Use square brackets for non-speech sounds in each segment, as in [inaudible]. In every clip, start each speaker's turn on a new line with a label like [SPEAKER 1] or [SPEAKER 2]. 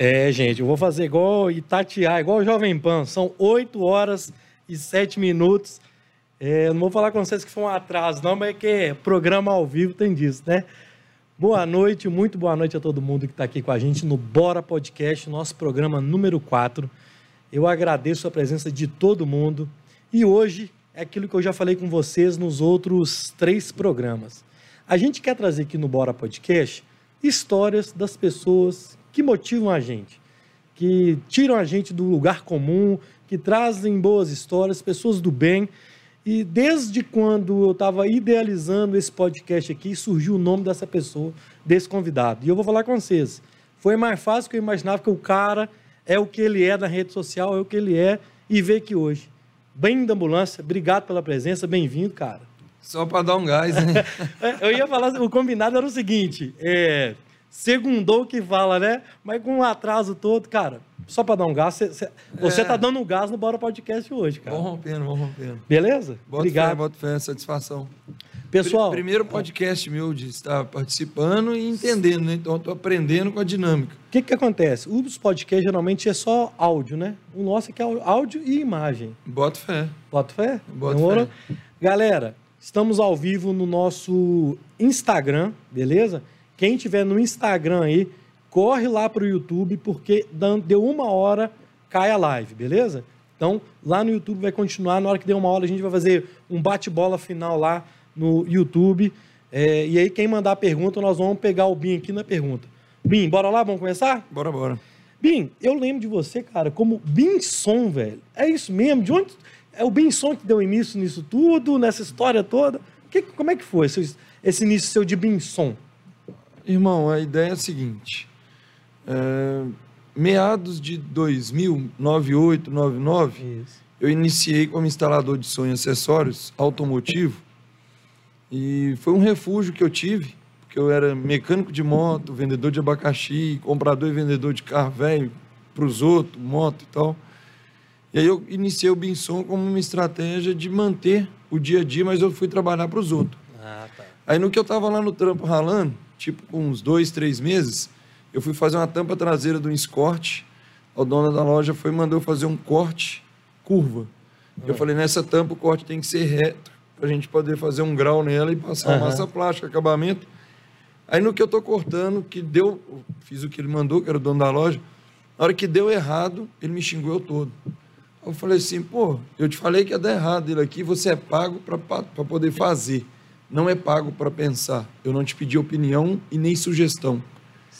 [SPEAKER 1] É, gente, eu vou fazer igual Itatiaia, igual o Jovem Pan. São 8 horas e 7 minutos. É, não vou falar com vocês que foi um atraso, não, mas é que programa ao vivo tem disso, né? Boa noite, muito boa noite a todo mundo que está aqui com a gente no Bora Podcast, nosso programa número 4. Eu agradeço a presença de todo mundo. E hoje é aquilo que eu já falei com vocês nos outros três programas. A gente quer trazer aqui no Bora Podcast histórias das pessoas que motivam a gente, que tiram a gente do lugar comum, que trazem boas histórias, pessoas do bem. E desde quando eu estava idealizando esse podcast aqui, surgiu o nome dessa pessoa, desse convidado. E eu vou falar com vocês. Foi mais fácil que eu imaginava que o cara é o que ele é na rede social, é o que ele é, e ver que hoje. Bem da ambulância, obrigado pela presença, bem-vindo, cara.
[SPEAKER 2] Só para dar um gás, né? [laughs]
[SPEAKER 1] eu ia falar, o combinado era o seguinte: é, segundou que fala, né? Mas com um atraso todo, cara, só para dar um gás, cê, você é. tá dando um gás no Bora Podcast hoje, cara.
[SPEAKER 2] Vamos rompendo, vamos rompendo.
[SPEAKER 1] Beleza?
[SPEAKER 2] Bota Obrigado. Fé, bota fé, satisfação.
[SPEAKER 1] Pessoal.
[SPEAKER 2] Primeiro podcast meu de estar participando e entendendo, né? Então, estou aprendendo com a dinâmica.
[SPEAKER 1] O que, que acontece? Os podcasts geralmente é só áudio, né? O nosso aqui é áudio e imagem.
[SPEAKER 2] Bota fé.
[SPEAKER 1] Bota fé?
[SPEAKER 2] Bota fé.
[SPEAKER 1] Galera, estamos ao vivo no nosso Instagram, beleza? Quem tiver no Instagram aí, corre lá para o YouTube, porque deu uma hora, cai a live, beleza? Então, lá no YouTube vai continuar. Na hora que der uma hora, a gente vai fazer um bate-bola final lá no YouTube. É, e aí, quem mandar a pergunta, nós vamos pegar o Bim aqui na pergunta. Bim, bora lá? Vamos começar?
[SPEAKER 2] Bora, bora.
[SPEAKER 1] Bim, eu lembro de você, cara, como Bim Som, velho. É isso mesmo? De onde. É o Bim Som que deu início nisso tudo, nessa história toda? Que, como é que foi esse, esse início seu de Bim Som?
[SPEAKER 2] Irmão, a ideia é a seguinte. É, meados de 2000, 98, 99, Isso. eu iniciei como instalador de som e acessórios automotivo. E foi um refúgio que eu tive, porque eu era mecânico de moto, vendedor de abacaxi, comprador e vendedor de carro velho para os outros, moto e tal. E aí eu iniciei o Binson como uma estratégia de manter o dia a dia, mas eu fui trabalhar para os outros. Ah, tá. Aí no que eu estava lá no trampo ralando, tipo com uns dois, três meses, eu fui fazer uma tampa traseira do Escort. O dono da loja foi mandou fazer um corte curva. Eu falei, nessa tampa o corte tem que ser reto, para a gente poder fazer um grau nela e passar uhum. massa plástica, acabamento. Aí no que eu tô cortando, que deu, fiz o que ele mandou, que era o dono da loja, na hora que deu errado, ele me xingou eu todo. Eu falei assim, pô, eu te falei que ia dar errado ele aqui, você é pago para poder fazer não é pago para pensar. Eu não te pedi opinião e nem sugestão.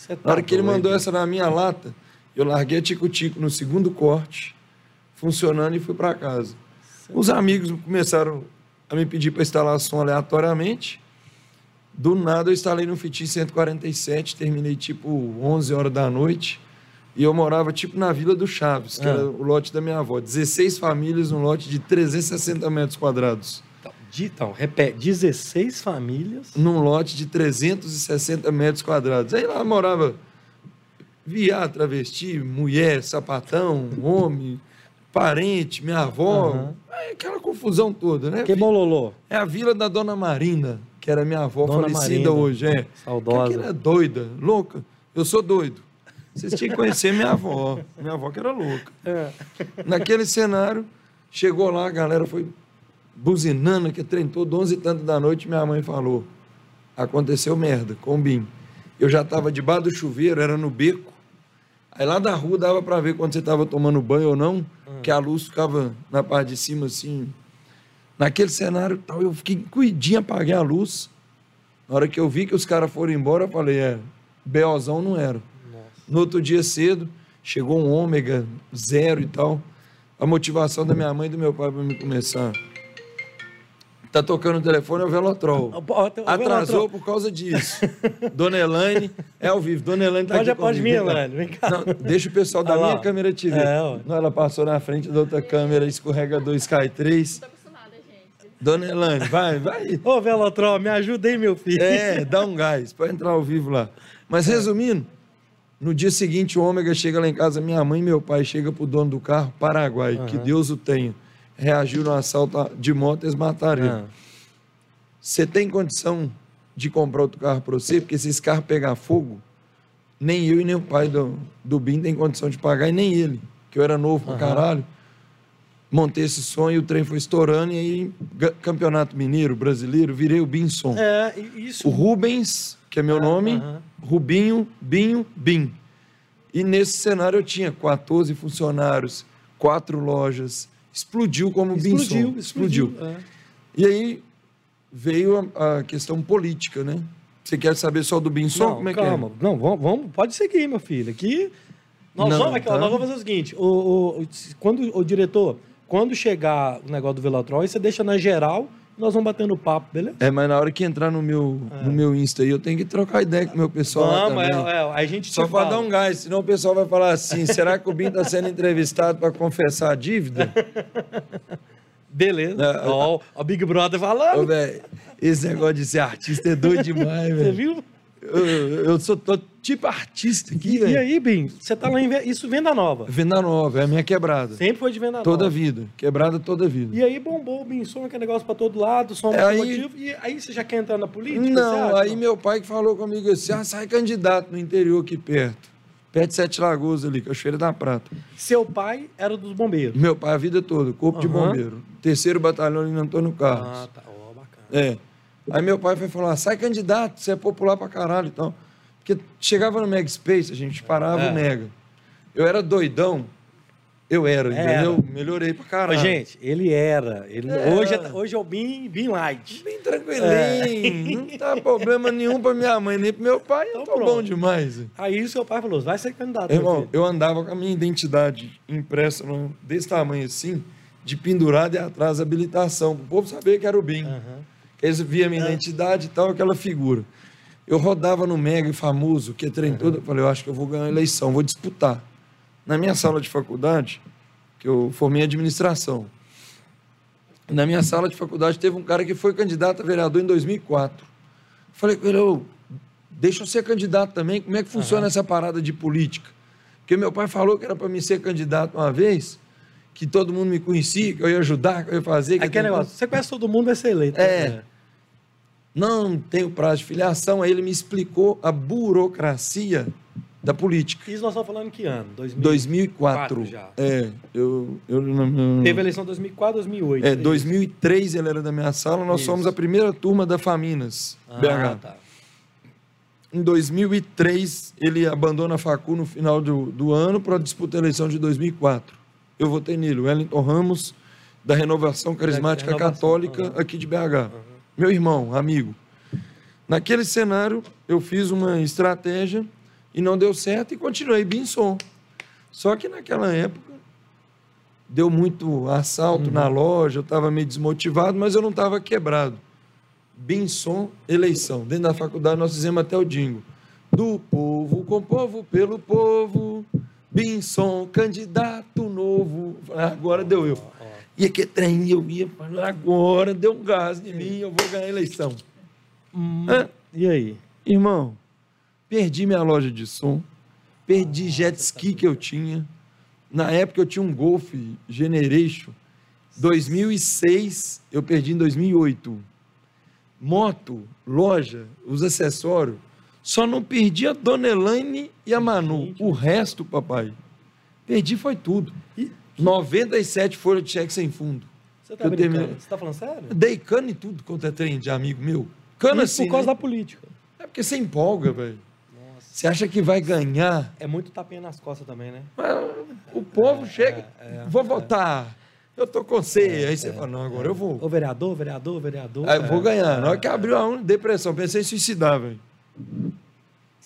[SPEAKER 2] Tá na hora que ele mandou essa na minha lata, eu larguei a tico-tico no segundo corte, funcionando e fui para casa. Os amigos começaram a me pedir para instalar som aleatoriamente. Do nada eu instalei no Fitin 147, terminei tipo 11 horas da noite. E eu morava tipo na Vila do Chaves, que ah. era o lote da minha avó. 16 famílias num lote de 360 metros quadrados.
[SPEAKER 1] Então, repete, 16 famílias.
[SPEAKER 2] Num lote de 360 metros quadrados. Aí lá morava viado, travesti, mulher, sapatão, homem, parente, minha avó. Uhum. aquela confusão toda, né?
[SPEAKER 1] Que bololô.
[SPEAKER 2] É a vila da Dona Marina, que era minha avó Dona falecida Marina. hoje. É.
[SPEAKER 1] Saudosa.
[SPEAKER 2] Aquela é doida, louca. Eu sou doido. Vocês tinham que conhecer minha avó. Minha avó que era louca. É. Naquele cenário, chegou lá, a galera foi buzinando, que trem todo, 11 e tanto da noite, minha mãe falou, aconteceu merda, com o BIM. Eu já estava debaixo do chuveiro, era no beco. Aí lá da rua dava para ver quando você estava tomando banho ou não, hum. que a luz ficava na parte de cima assim. Naquele cenário tal, eu fiquei cuidinho, apaguei a luz. Na hora que eu vi que os caras foram embora, eu falei, é, BOzão não era. Nossa. No outro dia cedo, chegou um ômega zero e tal. A motivação da minha mãe e do meu pai para me começar Tá tocando o telefone é [laughs] o Velotrol. Atrasou por causa disso. Dona Elaine é ao vivo. Dona Elaine tá
[SPEAKER 1] pode,
[SPEAKER 2] aqui
[SPEAKER 1] Pode vir, Elaine. Vem cá.
[SPEAKER 2] Não, deixa o pessoal da minha câmera te ver. É, Não, ela passou na frente da outra câmera, escorregador Sky 3. Dona Elaine, vai, vai.
[SPEAKER 1] Ô, Velotrol, me ajuda aí, meu filho.
[SPEAKER 2] É, dá um gás, pode entrar ao vivo lá. Mas é. resumindo, no dia seguinte o Ômega chega lá em casa, minha mãe e meu pai chegam pro dono do carro, Paraguai, uhum. que Deus o tenha reagiu no assalto de moto, eles mataram ele. Ah. Você tem condição de comprar outro carro para você? Porque se esse carro pegar fogo, nem eu e nem o pai do, do Bim tem condição de pagar, e nem ele, que eu era novo pra
[SPEAKER 1] Aham.
[SPEAKER 2] caralho. Montei esse sonho, o trem foi estourando, e aí, campeonato mineiro, brasileiro, virei o Bim Som.
[SPEAKER 1] É, e isso.
[SPEAKER 2] O Rubens, que é meu
[SPEAKER 1] Ah,
[SPEAKER 2] nome,
[SPEAKER 1] aham.
[SPEAKER 2] Rubinho, Binho, Bim. E nesse cenário eu tinha 14 funcionários, quatro lojas. Explodiu como Bim
[SPEAKER 1] Explodiu, explodiu. é.
[SPEAKER 2] E aí veio a, a questão política, né? Você quer saber só do Bim Som?
[SPEAKER 1] Não,
[SPEAKER 2] Como é
[SPEAKER 1] calma. Não, vamos, vamos- pode seguir, meu filho. Aqui. Nós,
[SPEAKER 2] Não,
[SPEAKER 1] vamos, aqui, ó,
[SPEAKER 2] tá.
[SPEAKER 1] nós vamos fazer o seguinte: o, o- o- quando, o diretor, quando chegar o negócio do Velotrol, você deixa na geral nós vamos batendo papo, beleza?
[SPEAKER 2] é? É, mas na hora que entrar no meu, no meu Insta aí, eu tenho que trocar ideia com o meu pessoal
[SPEAKER 1] Vamos, é,
[SPEAKER 2] também.
[SPEAKER 1] é, a gente
[SPEAKER 2] Só para
[SPEAKER 1] fala.
[SPEAKER 2] dar um gás, senão o pessoal vai falar assim: será que o Bim está sendo entrevistado para confessar a dívida? [laughs]
[SPEAKER 1] Beleza.
[SPEAKER 2] É,
[SPEAKER 1] Ó, o Big Brother
[SPEAKER 2] Ô,
[SPEAKER 1] falando.
[SPEAKER 2] velho, esse negócio de ser artista é doido demais,
[SPEAKER 1] Você
[SPEAKER 2] velho.
[SPEAKER 1] viu?
[SPEAKER 2] Eu, eu sou tô tipo artista aqui,
[SPEAKER 1] E, e
[SPEAKER 2] velho.
[SPEAKER 1] aí, Bim, você tá lá em Ve- isso venda nova.
[SPEAKER 2] Venda nova, é a minha quebrada.
[SPEAKER 1] Sempre foi de venda
[SPEAKER 2] Toda
[SPEAKER 1] nova.
[SPEAKER 2] vida. Quebrada toda vida.
[SPEAKER 1] E aí bombou o Bim som, aquele negócio pra todo lado, som
[SPEAKER 2] É, aí-
[SPEAKER 1] motivo. E aí você já quer entrar na política? você
[SPEAKER 2] Não,
[SPEAKER 1] acha?
[SPEAKER 2] aí meu pai que falou comigo assim: ah, sai candidato no interior aqui perto. Perto de Sete Lagoas ali, Cachoeira da Prata.
[SPEAKER 1] Seu pai era dos bombeiros.
[SPEAKER 2] Meu pai a vida toda, corpo de
[SPEAKER 1] Aham.
[SPEAKER 2] bombeiro. Terceiro batalhão ali no Antônio Carlos.
[SPEAKER 1] Ah, tá. Ó, bacana.
[SPEAKER 2] É. Aí meu pai foi falar, sai candidato, você é popular pra caralho e tal. Porque chegava no Mega Space, a gente parava
[SPEAKER 1] É.
[SPEAKER 2] o Mega. Eu era doidão. Eu era,
[SPEAKER 1] Era.
[SPEAKER 2] entendeu? Melhorei pra
[SPEAKER 1] Ô,
[SPEAKER 2] caralho.
[SPEAKER 1] gente, ele era. Ele,
[SPEAKER 2] É.
[SPEAKER 1] Hoje, é, hoje é o Bim, Bim Light.
[SPEAKER 2] Bem tranquilinho, não tá problema nenhum pra minha mãe, nem pro meu pai, eu
[SPEAKER 1] Então
[SPEAKER 2] tô
[SPEAKER 1] pronto.
[SPEAKER 2] bom demais.
[SPEAKER 1] Aí seu pai falou: vai ser candidato.
[SPEAKER 2] Irmão, eu andava com a minha identidade impressa desse tamanho assim, de pendurado e atrás habilitação, pro povo saber que era o BIM.
[SPEAKER 1] Aham.
[SPEAKER 2] Eles via minha identidade e tal, aquela figura. Eu rodava no Mega e famoso, que é trem todo, eu falei, eu acho que eu vou ganhar a eleição, vou disputar. Na minha sala de faculdade, que eu formei em administração, na minha sala de faculdade teve um cara que foi candidato a vereador em 2004. Falei com ele, ô, deixa eu ser candidato também, como é que funciona essa parada de política? Porque meu pai falou que era para mim ser candidato uma vez, que todo mundo me conhecia, que eu ia ajudar, que eu ia fazer. Que eu
[SPEAKER 1] Aquele negócio: você conhece todo mundo, vai ser eleito.
[SPEAKER 2] É. Não tenho prazo de filiação. Aí ele me explicou a burocracia da política.
[SPEAKER 1] Isso nós estamos falando em que ano? 2000.
[SPEAKER 2] 2004.
[SPEAKER 1] já.
[SPEAKER 2] É, eu, eu não-
[SPEAKER 1] Teve a eleição em 2004, 2008.
[SPEAKER 2] é,
[SPEAKER 1] isso.
[SPEAKER 2] 2003 ele era da minha sala, nós
[SPEAKER 1] Isso.
[SPEAKER 2] somos a primeira turma da Faminas,
[SPEAKER 1] Ah,
[SPEAKER 2] BH.
[SPEAKER 1] tá.
[SPEAKER 2] Em 2003 ele abandona a facu no final do, do ano para disputar a eleição de 2004. Eu votei nele, Wellington Ramos, da Renovação Carismática
[SPEAKER 1] Renovação,
[SPEAKER 2] Católica aqui de BH. Meu irmão, amigo. Naquele cenário, eu fiz uma estratégia e não deu certo e continuei bem som. Só que naquela época deu muito assalto na loja, eu estava meio desmotivado, mas eu não estava quebrado. Binson, eleição. Dentro da faculdade nós fizemos até o dingo. Do povo, com povo, pelo povo. Binson, candidato novo. Agora deu eu. E aqui trem, eu ia falar, agora deu um gás em mim, eu vou ganhar a eleição.
[SPEAKER 1] Hum? E aí?
[SPEAKER 2] Irmão, perdi minha loja de som, perdi jet ski que eu tinha. Na época eu tinha um Golf Generation. 2006, eu perdi em 2008. Moto, loja, os acessórios. Só não perdi a Dona Elaine e a Manu. O resto, papai, perdi foi tudo.
[SPEAKER 1] E-
[SPEAKER 2] 97 folhas de cheque sem fundo.
[SPEAKER 1] Você tá
[SPEAKER 2] terminei.
[SPEAKER 1] Você tá falando sério?
[SPEAKER 2] Dei cana e tudo quanto é trem de amigo meu. Cana
[SPEAKER 1] Isso
[SPEAKER 2] assim,
[SPEAKER 1] por causa
[SPEAKER 2] né?
[SPEAKER 1] da política.
[SPEAKER 2] É porque você empolga, velho. Você acha que vai ganhar?
[SPEAKER 1] É muito tapinha nas costas também, né?
[SPEAKER 2] Mas o povo chega,
[SPEAKER 1] é,
[SPEAKER 2] vou votar. Eu tô com você. Aí você fala, não, agora eu vou.
[SPEAKER 1] Ô vereador, vereador, vereador.
[SPEAKER 2] Aí eu vou
[SPEAKER 1] É,
[SPEAKER 2] ganhar.
[SPEAKER 1] é,
[SPEAKER 2] Na hora que abriu a depressão, pensei em suicidar, velho.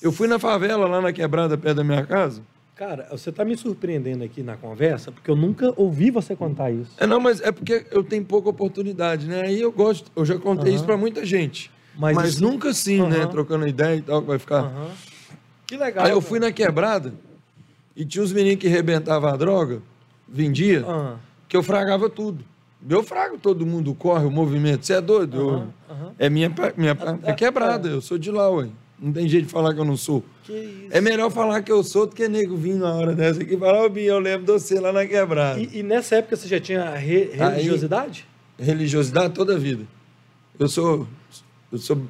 [SPEAKER 2] Eu fui na favela, lá na quebrada, perto da minha casa.
[SPEAKER 1] Cara, você tá me surpreendendo aqui na conversa, porque eu nunca ouvi você contar isso.
[SPEAKER 2] É, não, mas é porque eu tenho pouca oportunidade, né? Aí eu gosto, eu já contei
[SPEAKER 1] Aham.
[SPEAKER 2] isso pra muita gente.
[SPEAKER 1] Mas
[SPEAKER 2] Mas,
[SPEAKER 1] isso-
[SPEAKER 2] nunca assim, né?
[SPEAKER 1] Aham.
[SPEAKER 2] Trocando ideia e tal, que vai ficar.
[SPEAKER 1] Aham. Que legal.
[SPEAKER 2] Aí eu
[SPEAKER 1] cara.
[SPEAKER 2] fui na quebrada e tinha uns meninos que rebentavam a droga, vendia,
[SPEAKER 1] Ah,
[SPEAKER 2] que eu fragava tudo. Eu frago todo mundo, corre o movimento. Você é doido? Eu- é minha, pa- minha pa- é quebrada, eu sou de lá, ué. Não tem jeito de falar que eu não sou. É melhor falar que eu sou do que nego vir na hora dessa aqui e falar, ô Binho, eu lembro de você lá na quebrada.
[SPEAKER 1] E, e nessa época você já tinha re-
[SPEAKER 2] Aí-
[SPEAKER 1] religiosidade?
[SPEAKER 2] Religiosidade toda a vida. Eu sou, eu sou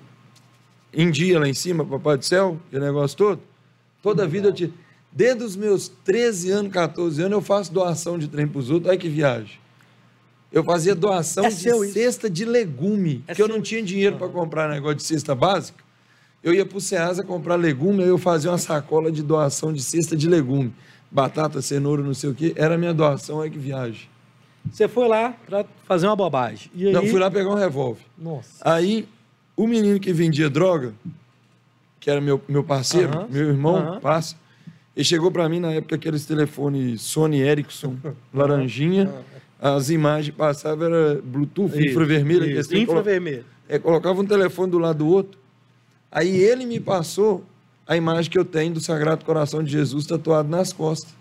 [SPEAKER 2] em dia lá em cima, papai do céu, aquele negócio todo. Toda a vida eu tive. Desde os meus 13 anos, 14 anos, eu faço doação de trem para os outros. Olha que viagem. Eu fazia doação
[SPEAKER 1] É
[SPEAKER 2] de
[SPEAKER 1] seu isso?
[SPEAKER 2] cesta de legume,
[SPEAKER 1] É
[SPEAKER 2] que eu não tinha dinheiro para comprar negócio de cesta básica. Eu ia para o Ceasa comprar legume, aí eu fazia uma sacola de doação de cesta de legume. Batata, cenoura, não sei o quê. Era a minha doação, olha que viagem.
[SPEAKER 1] Você foi lá pra fazer uma bobagem. E aí...
[SPEAKER 2] Não, fui lá pegar um revólver.
[SPEAKER 1] Nossa.
[SPEAKER 2] Aí, o menino que vendia droga, que era meu, meu parceiro, meu irmão,
[SPEAKER 1] Aham.
[SPEAKER 2] passa, ele chegou para mim na época aqueles telefones Sony Ericsson, [laughs] laranjinha, as imagens passavam, era Bluetooth,
[SPEAKER 1] Isso,
[SPEAKER 2] infravermelho.
[SPEAKER 1] isso.
[SPEAKER 2] aqueles trem, colo-
[SPEAKER 1] Infravermelho.
[SPEAKER 2] é, colocava um telefone do lado do outro. Aí ele me passou a imagem que eu tenho do Sagrado Coração de Jesus tatuado nas costas.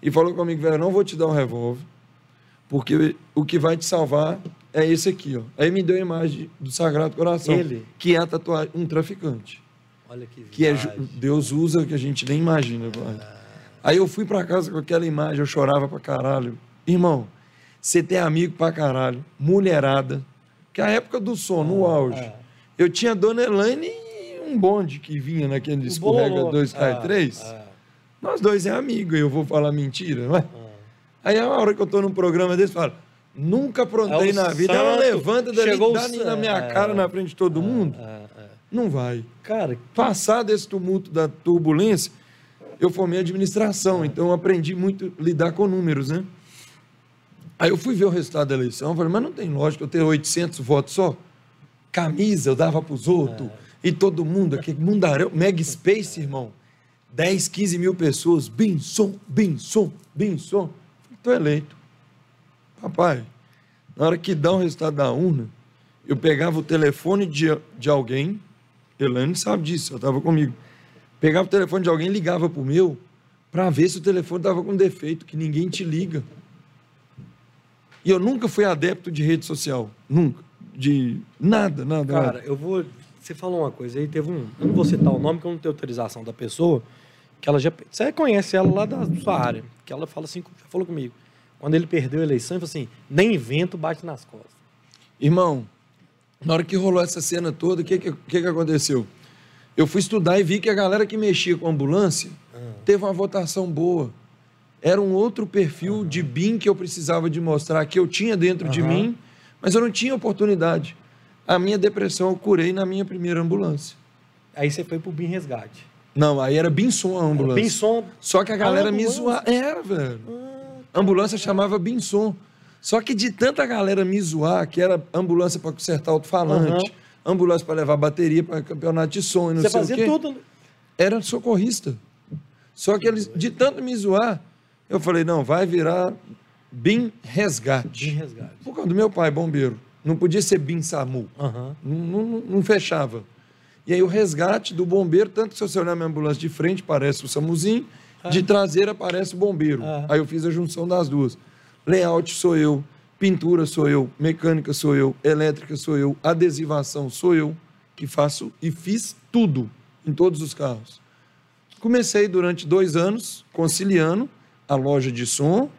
[SPEAKER 2] E falou comigo, velho, eu não vou te dar um revólver, porque o que vai te salvar é esse aqui, ó. Aí me deu a imagem do Sagrado Coração,
[SPEAKER 1] Ele?
[SPEAKER 2] que é a tatuagem, um traficante.
[SPEAKER 1] Olha que
[SPEAKER 2] Que é,
[SPEAKER 1] viagem.
[SPEAKER 2] Deus usa que a gente nem imagina. mano. Aí eu fui pra casa com aquela imagem, eu chorava pra caralho. Irmão, você tem amigo pra caralho, mulherada, que é a época do som, no auge.
[SPEAKER 1] ah.
[SPEAKER 2] Eu tinha Dona Elaine e um bonde que vinha naquele escorrega
[SPEAKER 1] Bololô.
[SPEAKER 2] 2 cai
[SPEAKER 1] Ah,
[SPEAKER 2] 3.
[SPEAKER 1] ah,
[SPEAKER 2] Nós dois é amigo, e eu vou falar mentira, não é?
[SPEAKER 1] ah.
[SPEAKER 2] Aí a hora que eu tô num programa desse, fala, nunca aprontei
[SPEAKER 1] É
[SPEAKER 2] na vida. Ela
[SPEAKER 1] santo,
[SPEAKER 2] levanta dali, dá
[SPEAKER 1] o
[SPEAKER 2] na minha
[SPEAKER 1] san-
[SPEAKER 2] cara
[SPEAKER 1] é.
[SPEAKER 2] na frente de todo mundo.
[SPEAKER 1] Ah, ah.
[SPEAKER 2] Não vai.
[SPEAKER 1] Cara,
[SPEAKER 2] Passar desse tumulto da turbulência, eu formei administração, então eu aprendi muito a lidar com números, né? Aí eu fui ver o resultado da eleição, falei, mas não tem lógica eu ter 800 votos só? Camisa eu dava para os outros, e todo mundo, aqui, mundaréu, Mega Space, irmão, 10, 15 mil pessoas, som, bem som. Estou eleito. Papai, na hora que dá o resultado da urna, eu pegava o telefone de, de alguém, Elaine sabe disso, ela estava comigo. Pegava o telefone de alguém, ligava pro meu, para ver se o telefone estava com defeito, que ninguém te liga. E eu nunca fui adepto de rede social, nunca. De nada, nada.
[SPEAKER 1] Cara,
[SPEAKER 2] nada.
[SPEAKER 1] eu vou. Você falou uma coisa aí, teve um. Eu não vou citar o nome, que eu não tenho autorização da pessoa, que ela já. Você conhece ela lá da sua área, que ela fala assim, já falou comigo. Quando ele perdeu a eleição, ele falou assim: nem vento bate nas costas.
[SPEAKER 2] Irmão, na hora que rolou essa cena toda, o que, que, que, aconteceu? Eu fui estudar e vi que a galera que mexia com ambulância teve uma votação boa. Era um outro perfil de BIM que eu precisava de mostrar, que eu tinha dentro de
[SPEAKER 1] Aham.
[SPEAKER 2] mim, mas eu não tinha oportunidade. A minha depressão eu curei na minha primeira ambulância.
[SPEAKER 1] Aí você foi pro BIM Resgate.
[SPEAKER 2] Não, aí era Binson a ambulância.
[SPEAKER 1] Binson.
[SPEAKER 2] Só que a galera
[SPEAKER 1] Ah,
[SPEAKER 2] me zoava. Era, velho. A ambulância chamava Binson. Só que de tanta galera me zoar, que era ambulância para consertar alto-falante, ambulância para levar bateria para campeonato de som não
[SPEAKER 1] Você
[SPEAKER 2] sei
[SPEAKER 1] fazia
[SPEAKER 2] o quê.
[SPEAKER 1] tudo.
[SPEAKER 2] Era socorrista. Só que eles, de tanto me zoar, eu falei, não, vai virar BIM
[SPEAKER 1] BIM
[SPEAKER 2] Resgate.
[SPEAKER 1] Resgate.
[SPEAKER 2] Por causa do meu pai, bombeiro. Não podia ser BIM SAMU.
[SPEAKER 1] Aham.
[SPEAKER 2] Não, não- não fechava. E aí o resgate do bombeiro, tanto que se você olhar minha ambulância de frente, parece o SAMUzinho, de traseira parece o bombeiro.
[SPEAKER 1] Ah.
[SPEAKER 2] Aí eu fiz a junção das duas. Layout sou eu, pintura sou eu, mecânica sou eu, elétrica sou eu, adesivação sou eu, que faço e fiz tudo em todos os carros. Comecei durante dois anos conciliando a loja de som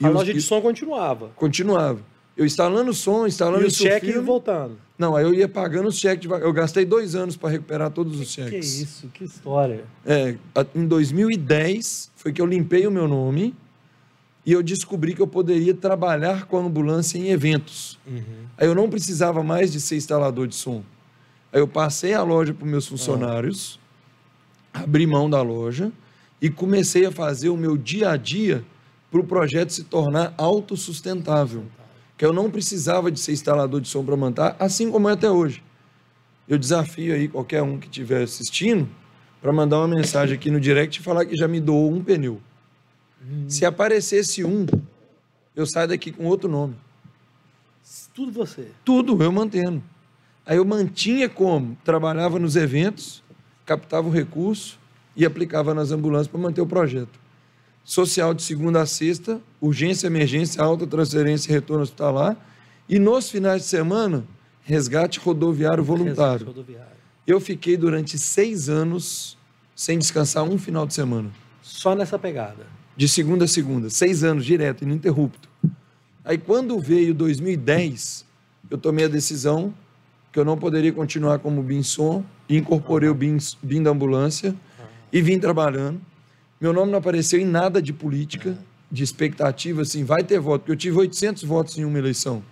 [SPEAKER 2] e
[SPEAKER 1] A
[SPEAKER 2] os-
[SPEAKER 1] loja de
[SPEAKER 2] e-
[SPEAKER 1] som continuava.
[SPEAKER 2] continuava. Eu instalando som, instalando
[SPEAKER 1] E o cheque
[SPEAKER 2] filme.
[SPEAKER 1] voltando.
[SPEAKER 2] Não, aí eu ia pagando os cheques devagar. Eu gastei dois anos para recuperar todos os
[SPEAKER 1] Que
[SPEAKER 2] cheques.
[SPEAKER 1] isso, que história.
[SPEAKER 2] É, em 2010 foi que eu limpei o meu nome e eu descobri que eu poderia trabalhar com a ambulância em eventos. Aí eu não precisava mais de ser instalador de som. Aí eu passei a loja para os meus funcionários, abri mão da loja e comecei a fazer o meu dia a dia para o projeto se tornar autossustentável. Que eu não precisava de ser instalador de som para montar, assim como é até hoje. Eu desafio aí qualquer um que estiver assistindo para mandar uma mensagem aqui no direct e falar que já me doou um pneu. Se aparecesse um, eu saio daqui com outro nome.
[SPEAKER 1] Tudo você.
[SPEAKER 2] Tudo eu mantendo. Aí eu mantinha como? Trabalhava nos eventos, captava o recurso e aplicava nas ambulâncias para manter o projeto. Social de segunda a sexta, urgência, emergência, alta transferência e retorno hospitalar. E nos finais de semana, resgate rodoviário voluntário.
[SPEAKER 1] Resgate rodoviário.
[SPEAKER 2] Eu fiquei durante seis anos sem descansar um final de semana.
[SPEAKER 1] Só nessa pegada.
[SPEAKER 2] De segunda a segunda. Seis anos, direto, ininterrupto. Aí quando veio 2010, eu tomei a decisão que eu não poderia continuar como BIM som e incorporei o BIM, BIM da ambulância e vim trabalhando. Meu nome não apareceu em nada de política, de expectativa, assim, vai ter voto, porque eu tive 800 votos em uma eleição.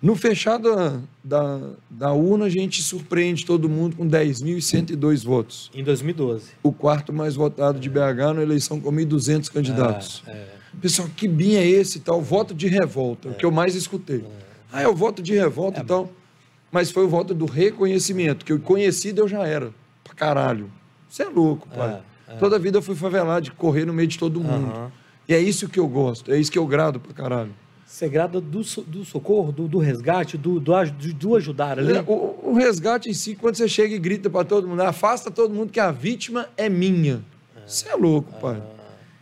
[SPEAKER 2] No fechado da, da urna, a gente surpreende todo mundo com 10.102 votos.
[SPEAKER 1] Em 2012.
[SPEAKER 2] O quarto mais votado de BH na eleição com 1.200 candidatos. É, é. Pessoal, que bem é esse tal? Voto de revolta, é. o que eu mais escutei. É. Ah, é o voto de revolta e tal. Mas foi o voto do reconhecimento, que eu conhecido eu já era. Pra caralho. Você é louco, pai. É, Toda a vida eu fui favelado de correr no meio de todo mundo. E é isso que eu gosto, é isso que eu grado pra caralho.
[SPEAKER 1] Você grada do, do socorro, do, do resgate, do, do, do, ajudar ali?
[SPEAKER 2] É, o, o, resgate em si, quando você chega e grita para todo mundo, afasta todo mundo que a vítima é minha. Você é louco, pai.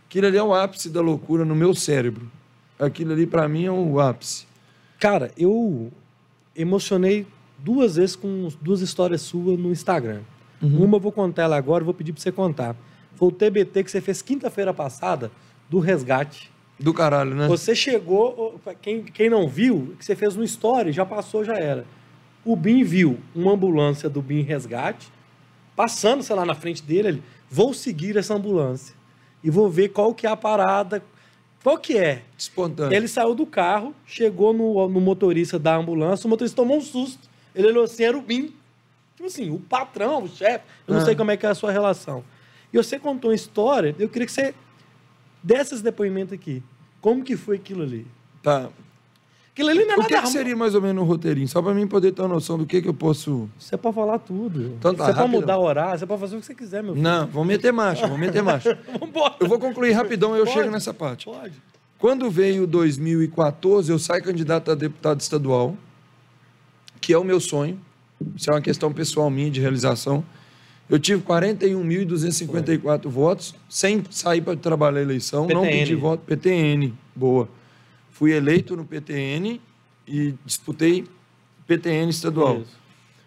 [SPEAKER 2] Aquilo ali é o ápice da loucura no meu cérebro. Aquilo ali, para mim, é o ápice.
[SPEAKER 1] Cara, eu emocionei duas vezes com duas histórias suas no Instagram. Uhum. Uma eu vou contar ela agora, vou pedir para você contar. Foi o TBT que você fez quinta-feira passada do resgate
[SPEAKER 2] do caralho, né?
[SPEAKER 1] Você chegou, quem, quem não viu, que você fez no story, já passou, já era. O BIM viu uma ambulância do BIM Resgate, passando, sei lá, na frente dele, ele, vou seguir essa ambulância e vou ver qual que é a parada, qual que é.
[SPEAKER 2] Espontâneo.
[SPEAKER 1] Ele saiu do carro, chegou no, no motorista da ambulância, o motorista tomou um susto. Ele olhou assim, era o BIM. Tipo assim, o patrão, o chefe, eu não ah. sei como é que é a sua relação. E você contou uma história, eu queria que você desses depoimentos aqui. Como que foi aquilo ali?
[SPEAKER 2] Tá.
[SPEAKER 1] Aquilo ali não é
[SPEAKER 2] o que, que, seria mais ou menos o roteirinho? Só para mim poder ter uma noção do que, que eu posso.
[SPEAKER 1] Você pode falar tudo. Então, tá, você pode mudar o horário, você pode fazer o que você quiser, meu filho.
[SPEAKER 2] Não, vamos meter marcha, vamos meter marcha. [laughs] eu vou concluir rapidão e eu pode, chego nessa parte.
[SPEAKER 1] Pode.
[SPEAKER 2] Quando veio 2014, eu saio candidato a deputado estadual, que é o meu sonho. Isso é uma questão pessoal minha de realização. Eu tive 41.254 votos, sem sair para trabalhar a eleição, PTN. não pedi voto, PTN, boa. Fui eleito no PTN e disputei PTN estadual. Isso.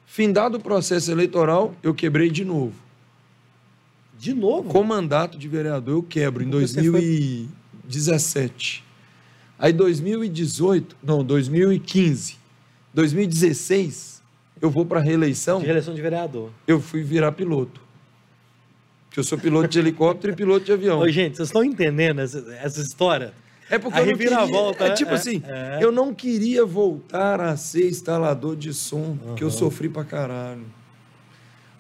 [SPEAKER 2] Findado o processo eleitoral, eu quebrei de novo.
[SPEAKER 1] De novo?
[SPEAKER 2] Com mandato de vereador, eu quebro em 2017. Aí 2018, não, 2015. 2016, eu vou para reeleição.
[SPEAKER 1] De reeleição de vereador.
[SPEAKER 2] Eu fui virar piloto. Porque eu sou piloto de helicóptero e piloto de avião.
[SPEAKER 1] Ô, gente, vocês estão entendendo essa, essa história?
[SPEAKER 2] É porque a eu não queria, volta, é, tipo é, assim, é. eu não queria voltar a ser instalador de som, uhum. porque eu sofri pra caralho.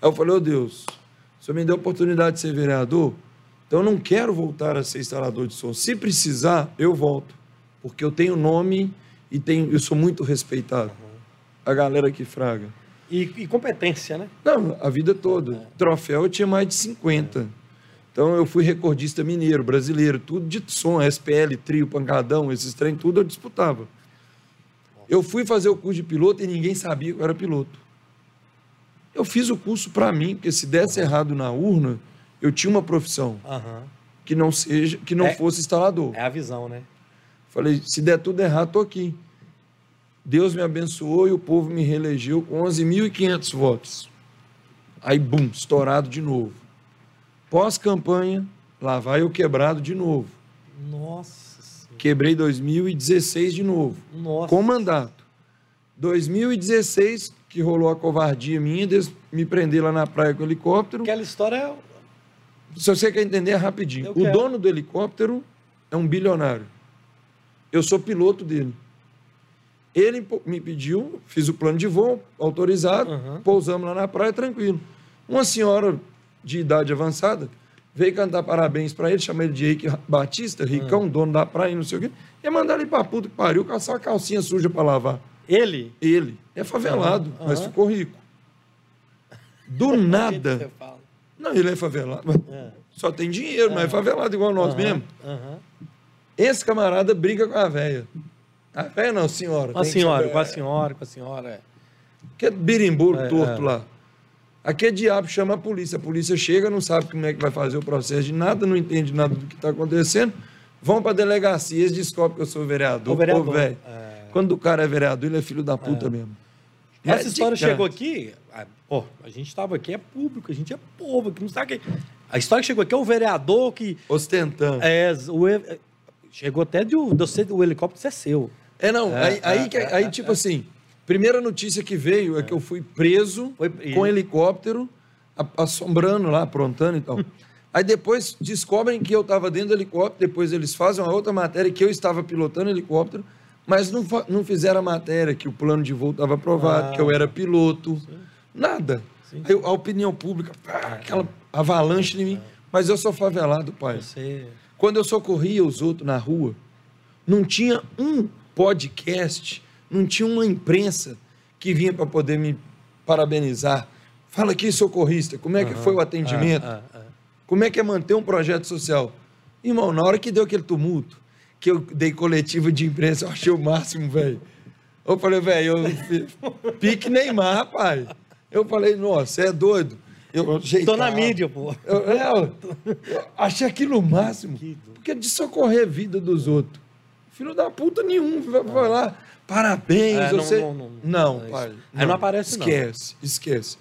[SPEAKER 2] Aí eu falei, ô oh, Deus, o senhor me deu a oportunidade de ser vereador, então eu não quero voltar a ser instalador de som. Se precisar, eu volto, porque eu tenho nome e tenho, eu sou muito respeitado. Uhum a galera que fraga.
[SPEAKER 1] E, e, competência, né?
[SPEAKER 2] Não, a vida toda. É. Troféu eu tinha mais de 50. É. Então eu fui recordista mineiro, brasileiro, tudo de som, SPL, trio, pancadão, esses trem, tudo eu disputava. Eu fui fazer o curso de piloto e ninguém sabia que eu era piloto. Eu fiz o curso para mim, porque se desse errado na urna, eu tinha uma profissão
[SPEAKER 1] uhum.
[SPEAKER 2] que não seja, que não é, fosse instalador.
[SPEAKER 1] É a visão, né?
[SPEAKER 2] Falei, se der tudo errado, tô aqui. Deus me abençoou e o povo me reelegeu com 11.500 votos. Aí, bum, estourado de novo. Pós-campanha, lá vai eu quebrado de novo.
[SPEAKER 1] Nossa senhora.
[SPEAKER 2] Quebrei 2016 de novo.
[SPEAKER 1] Nossa.
[SPEAKER 2] Com mandato. 2016, que rolou a covardia minha, me prender lá na praia com o helicóptero.
[SPEAKER 1] Aquela história é.
[SPEAKER 2] Se você quer entender, é rapidinho. Eu o quero. dono do helicóptero é um bilionário. Eu sou piloto dele. Ele me pediu, fiz o plano de voo, autorizado, uhum. pousamos lá na praia, tranquilo. Uma senhora de idade avançada veio cantar parabéns para ele, chama ele de Eike Batista, ricão, uhum. dono da praia, não sei o quê, e mandar ele pra puta que pariu, caçar uma calcinha suja para lavar.
[SPEAKER 1] Ele?
[SPEAKER 2] Ele. É favelado, uhum. mas ficou rico. Do [laughs] nada. Não, ele é favelado. É. Só tem dinheiro, mas é favelado igual nós mesmo. Esse camarada briga com a velha. A é não, senhora.
[SPEAKER 1] Com a senhora, com a senhora, com a senhora, é.
[SPEAKER 2] Que é birimbolo é, torto é. lá. Aqui é diabo, chama a polícia. A polícia chega, não sabe como é que vai fazer o processo de nada, não entende nada do que está acontecendo. Vão para a delegacia, eles descobrem que eu sou vereador. O
[SPEAKER 1] vereador. Pô, é.
[SPEAKER 2] Quando o cara é vereador, ele é filho da puta é. mesmo.
[SPEAKER 1] Essa história chegou aqui, pô, a gente estava aqui, é público, a gente é povo, que não sabe que. A história que chegou aqui é o vereador que.
[SPEAKER 2] Ostentando.
[SPEAKER 1] É, o, chegou até de, de, de o helicóptero ser seu.
[SPEAKER 2] É, não. É, aí, aí, é, aí, tipo assim, primeira notícia que veio é que eu fui preso Foi... com helicóptero. assombrando lá, aprontando e tal. [laughs] Aí depois descobrem que eu estava dentro do helicóptero, depois eles fazem uma outra matéria que eu estava pilotando o helicóptero, mas não, não fizeram a matéria que o plano de voo estava aprovado, ah, que eu era piloto, sim. nada. Sim. Aí a opinião pública, pá, aquela avalanche de mim, mas eu sou favelado, pai. Você... Quando eu socorria os outros na rua, não tinha um podcast, não tinha uma imprensa que vinha para poder me parabenizar. Fala aqui, socorrista, como é que uhum. foi o atendimento? Ah. Como é que é manter um projeto social? Irmão, na hora que deu aquele tumulto, que eu dei coletiva de imprensa, eu achei o máximo, velho. Eu falei, velho, eu pique Neymar, pai. Eu falei, nossa, é doido.
[SPEAKER 1] Eu ajeitava. Tô na mídia, pô.
[SPEAKER 2] Eu, é, eu, eu [laughs] achei aquilo o máximo. Porque é de socorrer a vida dos outros. Filho da puta nenhum vai, vai lá, parabéns, é, você... Não, não, não, não pai.
[SPEAKER 1] Aí não aparece
[SPEAKER 2] Esquece, não. esquece.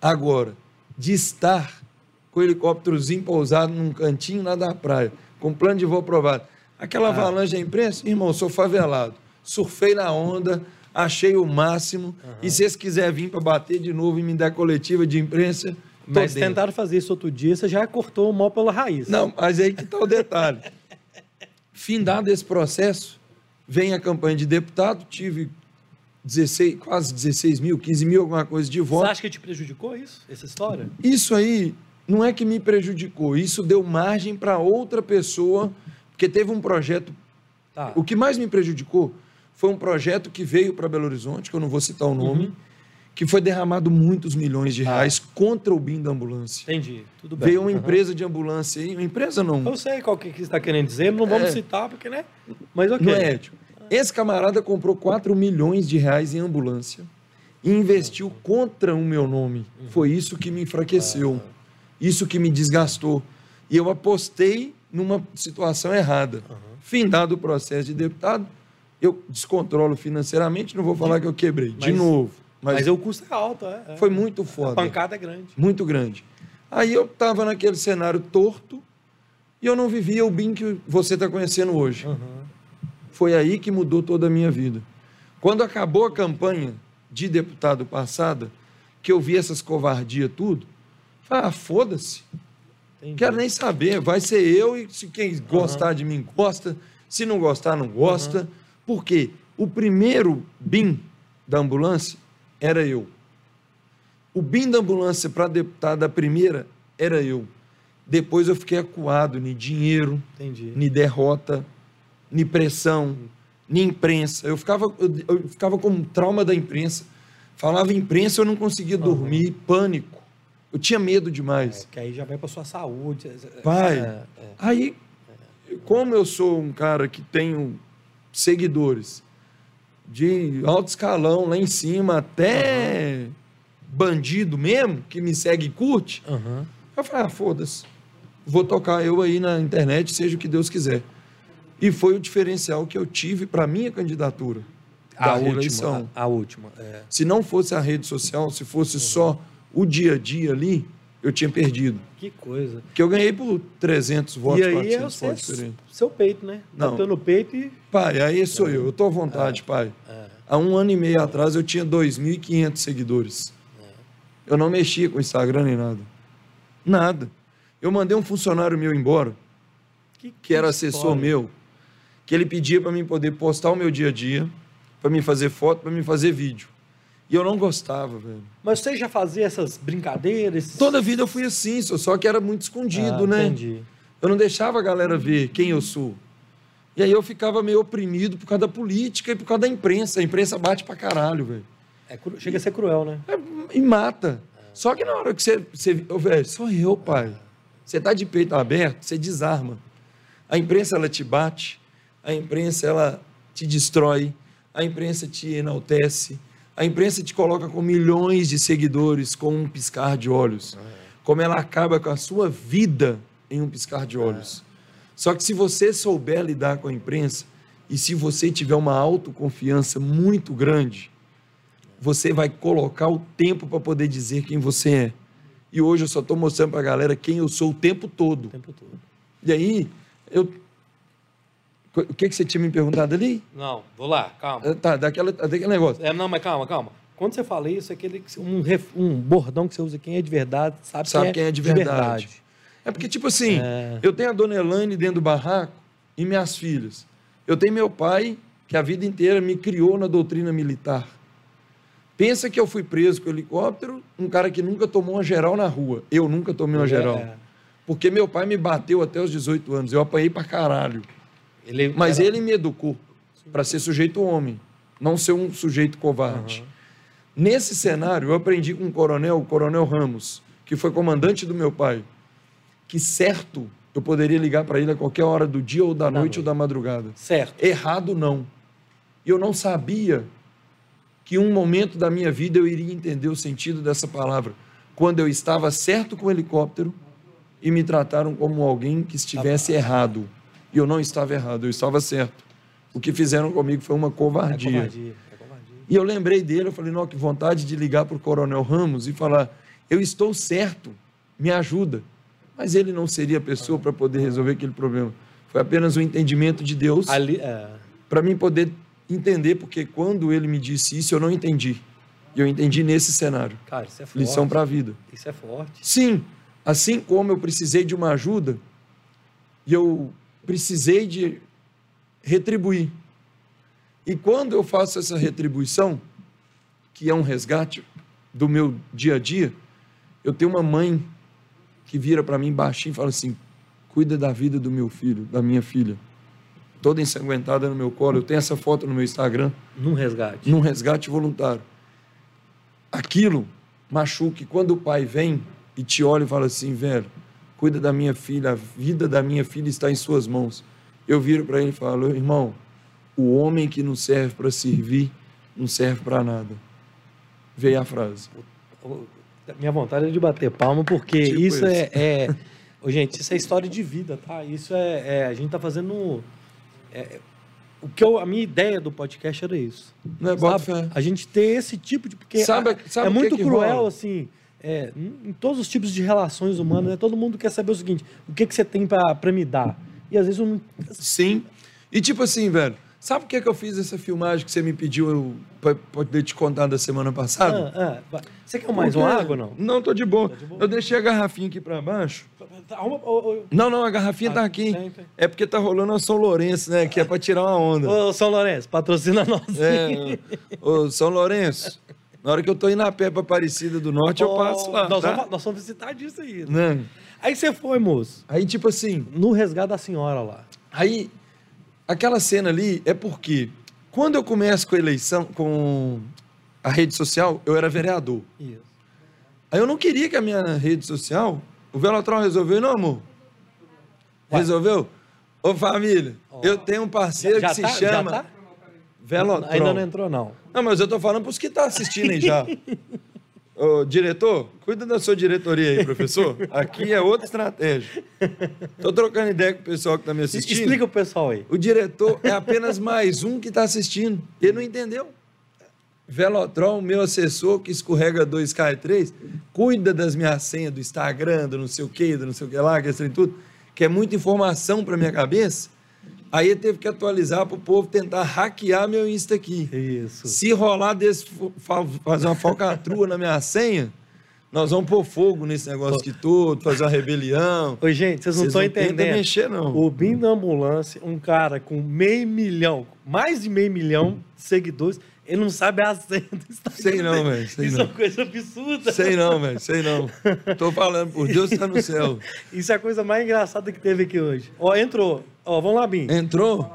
[SPEAKER 2] Agora, de estar com o helicópterozinho pousado num cantinho lá da praia, com plano de voo aprovado. Aquela ah. avalanche da imprensa, irmão, sou favelado. Surfei na onda, achei o máximo. Uhum. E se vocês quiserem vir para bater de novo e me dar coletiva de imprensa.
[SPEAKER 1] Mas dentro. tentaram fazer isso outro dia, você já cortou o mal pela raiz.
[SPEAKER 2] Não, mas aí que está o detalhe. Findado esse processo, vem a campanha de deputado, tive 16, quase 16 mil, 15 mil, alguma coisa de voto.
[SPEAKER 1] Você acha que te prejudicou isso, essa história?
[SPEAKER 2] Isso aí não é que me prejudicou, isso deu margem para outra pessoa, porque teve um projeto. Tá. O que mais me prejudicou foi um projeto que veio para Belo Horizonte, que eu não vou citar o nome, uhum. Que foi derramado muitos milhões de ah. reais ah. contra o BIM da ambulância.
[SPEAKER 1] Entendi, tudo bem.
[SPEAKER 2] Veio uma uhum. empresa de ambulância aí, uma empresa não.
[SPEAKER 1] Eu sei qual que você está querendo dizer, não vamos é. citar, porque, né? Mas ok.
[SPEAKER 2] Não é ético. Esse camarada comprou 4 milhões de reais em ambulância e investiu contra o meu nome. Uhum. Foi isso que me enfraqueceu. Ah. Isso que me desgastou. E eu apostei numa situação errada. Findado o processo de deputado, eu descontrolo financeiramente, não vou falar que eu quebrei. Mas, de novo.
[SPEAKER 1] Mas, mas o custo é alto, é,
[SPEAKER 2] é. Foi muito foda. A
[SPEAKER 1] pancada é grande.
[SPEAKER 2] Muito grande. Aí eu estava naquele cenário torto e eu não vivia o BIM que você está conhecendo hoje. Uhum. Foi aí que mudou toda a minha vida. Quando acabou a campanha de deputado passada, que eu vi essas covardias tudo, ah, foda-se. Quero nem saber. Vai ser eu e se quem gostar uhum. de mim gosta. Se não gostar, não gosta. Uhum. Por quê? O primeiro BIM da ambulância era eu. O BIM da ambulância para deputado da primeira era eu. Depois eu fiquei acuado em dinheiro, em derrota, em pressão, em imprensa. Eu ficava, eu, eu, ficava com trauma da imprensa. Falava imprensa, eu não conseguia uhum. dormir, pânico. Eu tinha medo demais.
[SPEAKER 1] É, que aí já vai para sua saúde.
[SPEAKER 2] Pai, é, é. aí, como eu sou um cara que tenho seguidores de alto escalão lá em cima, até uhum. bandido mesmo, que me segue e curte, uhum. eu falei, ah, foda-se. Vou tocar eu aí na internet, seja o que Deus quiser. E foi o diferencial que eu tive para minha candidatura
[SPEAKER 1] a da última, eleição. A, a última. É.
[SPEAKER 2] Se não fosse a rede social, se fosse uhum. só o dia a dia ali, eu tinha perdido.
[SPEAKER 1] Que coisa.
[SPEAKER 2] Que eu ganhei por 300 votos,
[SPEAKER 1] e aí 400 é votos diferentes. Seu peito, né? Não. Bateu no peito e...
[SPEAKER 2] Pai, aí sou é. eu. Eu tô à vontade, é. pai. É. Há um ano e meio atrás eu tinha 2.500 seguidores. É. Eu não mexia com o Instagram nem nada. Nada. Eu mandei um funcionário meu embora, que, que, que era assessor meu, que ele pedia para mim poder postar o meu dia a dia, para me fazer foto, para me fazer vídeo. E eu não gostava, velho.
[SPEAKER 1] Mas você já fazia essas brincadeiras? Esses...
[SPEAKER 2] Toda a vida eu fui assim, só que era muito escondido, ah, né? Entendi. Eu não deixava a galera ver quem eu sou. E aí eu ficava meio oprimido por causa da política e por causa da imprensa. A imprensa bate pra caralho, velho.
[SPEAKER 1] É, chega a ser cruel, né? É,
[SPEAKER 2] e mata. É. Só que na hora que você. você oh, velho, sou eu, pai. Você tá de peito aberto, você desarma. A imprensa, ela te bate. A imprensa, ela te destrói. A imprensa te enaltece. A imprensa te coloca com milhões de seguidores com um piscar de olhos. Como ela acaba com a sua vida em um piscar de olhos. Só que se você souber lidar com a imprensa e se você tiver uma autoconfiança muito grande, você vai colocar o tempo para poder dizer quem você é. E hoje eu só estou mostrando para a galera quem eu sou o tempo todo. O tempo todo. E aí, eu o que, que você tinha me perguntado ali?
[SPEAKER 1] Não, vou lá, calma.
[SPEAKER 2] Ah, tá, daquela, daquele negócio.
[SPEAKER 1] É, não, mas calma, calma. quando você fala isso, é aquele, um, um bordão que você usa, quem é de verdade, sabe,
[SPEAKER 2] sabe quem, é, quem é de, verdade. de, verdade. É porque, tipo assim, é... eu tenho a dona Elaine dentro do barraco e minhas filhas. Eu tenho meu pai, que a vida inteira me criou na doutrina militar. Pensa que eu fui preso com helicóptero, um cara que nunca tomou uma geral na rua. Eu nunca tomei uma é. geral. Porque meu pai me bateu até os 18 anos. Eu apanhei pra caralho. Ele Mas era... ele me educou para ser sujeito homem, não ser um sujeito covarde. Uhum. Nesse cenário, eu aprendi com um coronel, o coronel Ramos, que foi comandante do meu pai, que certo eu poderia ligar para ele a qualquer hora do dia ou da noite, noite ou da madrugada.
[SPEAKER 1] Certo.
[SPEAKER 2] Errado não. E eu não sabia que um momento da minha vida eu iria entender o sentido dessa palavra, quando eu estava certo com o helicóptero e me trataram como alguém que estivesse tá. errado. E eu não estava errado, eu estava certo. O que fizeram comigo foi uma covardia. É covardia. E eu lembrei dele, eu falei, não, que vontade de ligar para o Coronel Ramos e falar, eu estou certo, me ajuda. Mas ele não seria a pessoa para poder resolver aquele problema. Foi apenas um entendimento de Deus é... para mim poder entender, porque quando ele me disse isso, eu não entendi. E eu entendi nesse cenário.
[SPEAKER 1] Cara, isso é forte.
[SPEAKER 2] Lição para a vida.
[SPEAKER 1] Isso é forte.
[SPEAKER 2] Sim, assim como eu precisei de uma ajuda, e eu precisei de retribuir. E quando eu faço essa retribuição, que é um resgate do meu dia a dia, eu tenho uma mãe que vira para mim baixinho e fala assim: cuida da vida do meu filho, da minha filha. Toda ensanguentada no meu colo. Eu tenho essa foto no meu Instagram.
[SPEAKER 1] Num resgate.
[SPEAKER 2] Num resgate voluntário. Aquilo machuca. E quando o pai vem e te olha e fala assim: velho, cuida da minha filha, a vida da minha filha está em suas mãos. Eu viro para ele e falo: irmão, o homem que não serve para servir, não serve para nada. Veio a frase.
[SPEAKER 1] Minha vontade é de bater palma, porque tipo isso, é, é... gente, isso é história de vida, tá? Isso é. é a gente tá fazendo. É, o que eu, a minha ideia do podcast era isso.
[SPEAKER 2] Não é, fé.
[SPEAKER 1] A gente ter esse tipo de. Porque sabe, sabe é muito que cruel, rola? assim. É, em todos os tipos de relações humanas, né? todo mundo quer saber o seguinte: o que, que você tem para me dar? E às vezes eu não.
[SPEAKER 2] Sim. E tipo assim, velho, Sabe por que, que eu fiz essa filmagem que você me pediu para poder te contar da semana passada?
[SPEAKER 1] Ah, ah. Você quer mais Porque... uma água não?
[SPEAKER 2] Não, tô de, boa. Tá de boa. Eu deixei a garrafinha aqui para baixo. Tá, não, não, a garrafinha ah, tá aqui. Tem, tem. É porque tá rolando a São Lourenço, né? Que é para tirar uma onda.
[SPEAKER 1] Ô, São Lourenço, patrocina nós.
[SPEAKER 2] É, ô, São Lourenço. Na hora que eu tô indo a pé pra Aparecida do Norte, oh, eu passo lá.
[SPEAKER 1] Nós,
[SPEAKER 2] tá?
[SPEAKER 1] vamos, nós vamos visitar disso aí. Né? Aí você foi, moço.
[SPEAKER 2] Aí, tipo assim.
[SPEAKER 1] No resgate da senhora lá.
[SPEAKER 2] Aí aquela cena ali é porque quando eu começo com a eleição, com a rede social, eu era vereador. Isso. Aí eu não queria que a minha rede social, o Velotrol resolveu, não, amor? Ué. Resolveu? Ô família, oh. eu tenho um parceiro já que tá, se chama tá? Velotrol.
[SPEAKER 1] Ainda não entrou, não.
[SPEAKER 2] Não, mas eu tô falando para os que estão tá assistindo aí já. [laughs] Ô, diretor, cuida da sua diretoria aí, professor. [laughs] Aqui é outra estratégia. Estou trocando ideia com o pessoal que está me assistindo.
[SPEAKER 1] Explica o pessoal aí.
[SPEAKER 2] O diretor é apenas mais um que está assistindo. Ele não entendeu. Velotron, meu assessor que escorrega 2K e 3, cuida das minhas senhas do Instagram, do não sei o que, do não sei o que lá, que é tudo, que é muita informação para minha cabeça. Aí teve que atualizar para o povo tentar hackear meu Insta aqui.
[SPEAKER 1] Isso.
[SPEAKER 2] Se rolar desse, fazer uma falcatrua [laughs] na minha senha, nós vamos pôr fogo nesse negócio aqui todo, fazer uma rebelião.
[SPEAKER 1] Oi, gente, vocês não estão entendendo.
[SPEAKER 2] mexer, não.
[SPEAKER 1] O Bim da Ambulância, um cara com meio milhão, mais de meio milhão de seguidores, ele não sabe a senha do
[SPEAKER 2] Instagram. Sei não, velho. Isso
[SPEAKER 1] não. é uma coisa absurda.
[SPEAKER 2] Sei não, velho. Sei não. Tô falando, por Deus está no céu. [laughs]
[SPEAKER 1] Isso é a coisa mais engraçada que teve aqui hoje. Ó, entrou. Ó, vamos lá, Bim.
[SPEAKER 2] Entrou?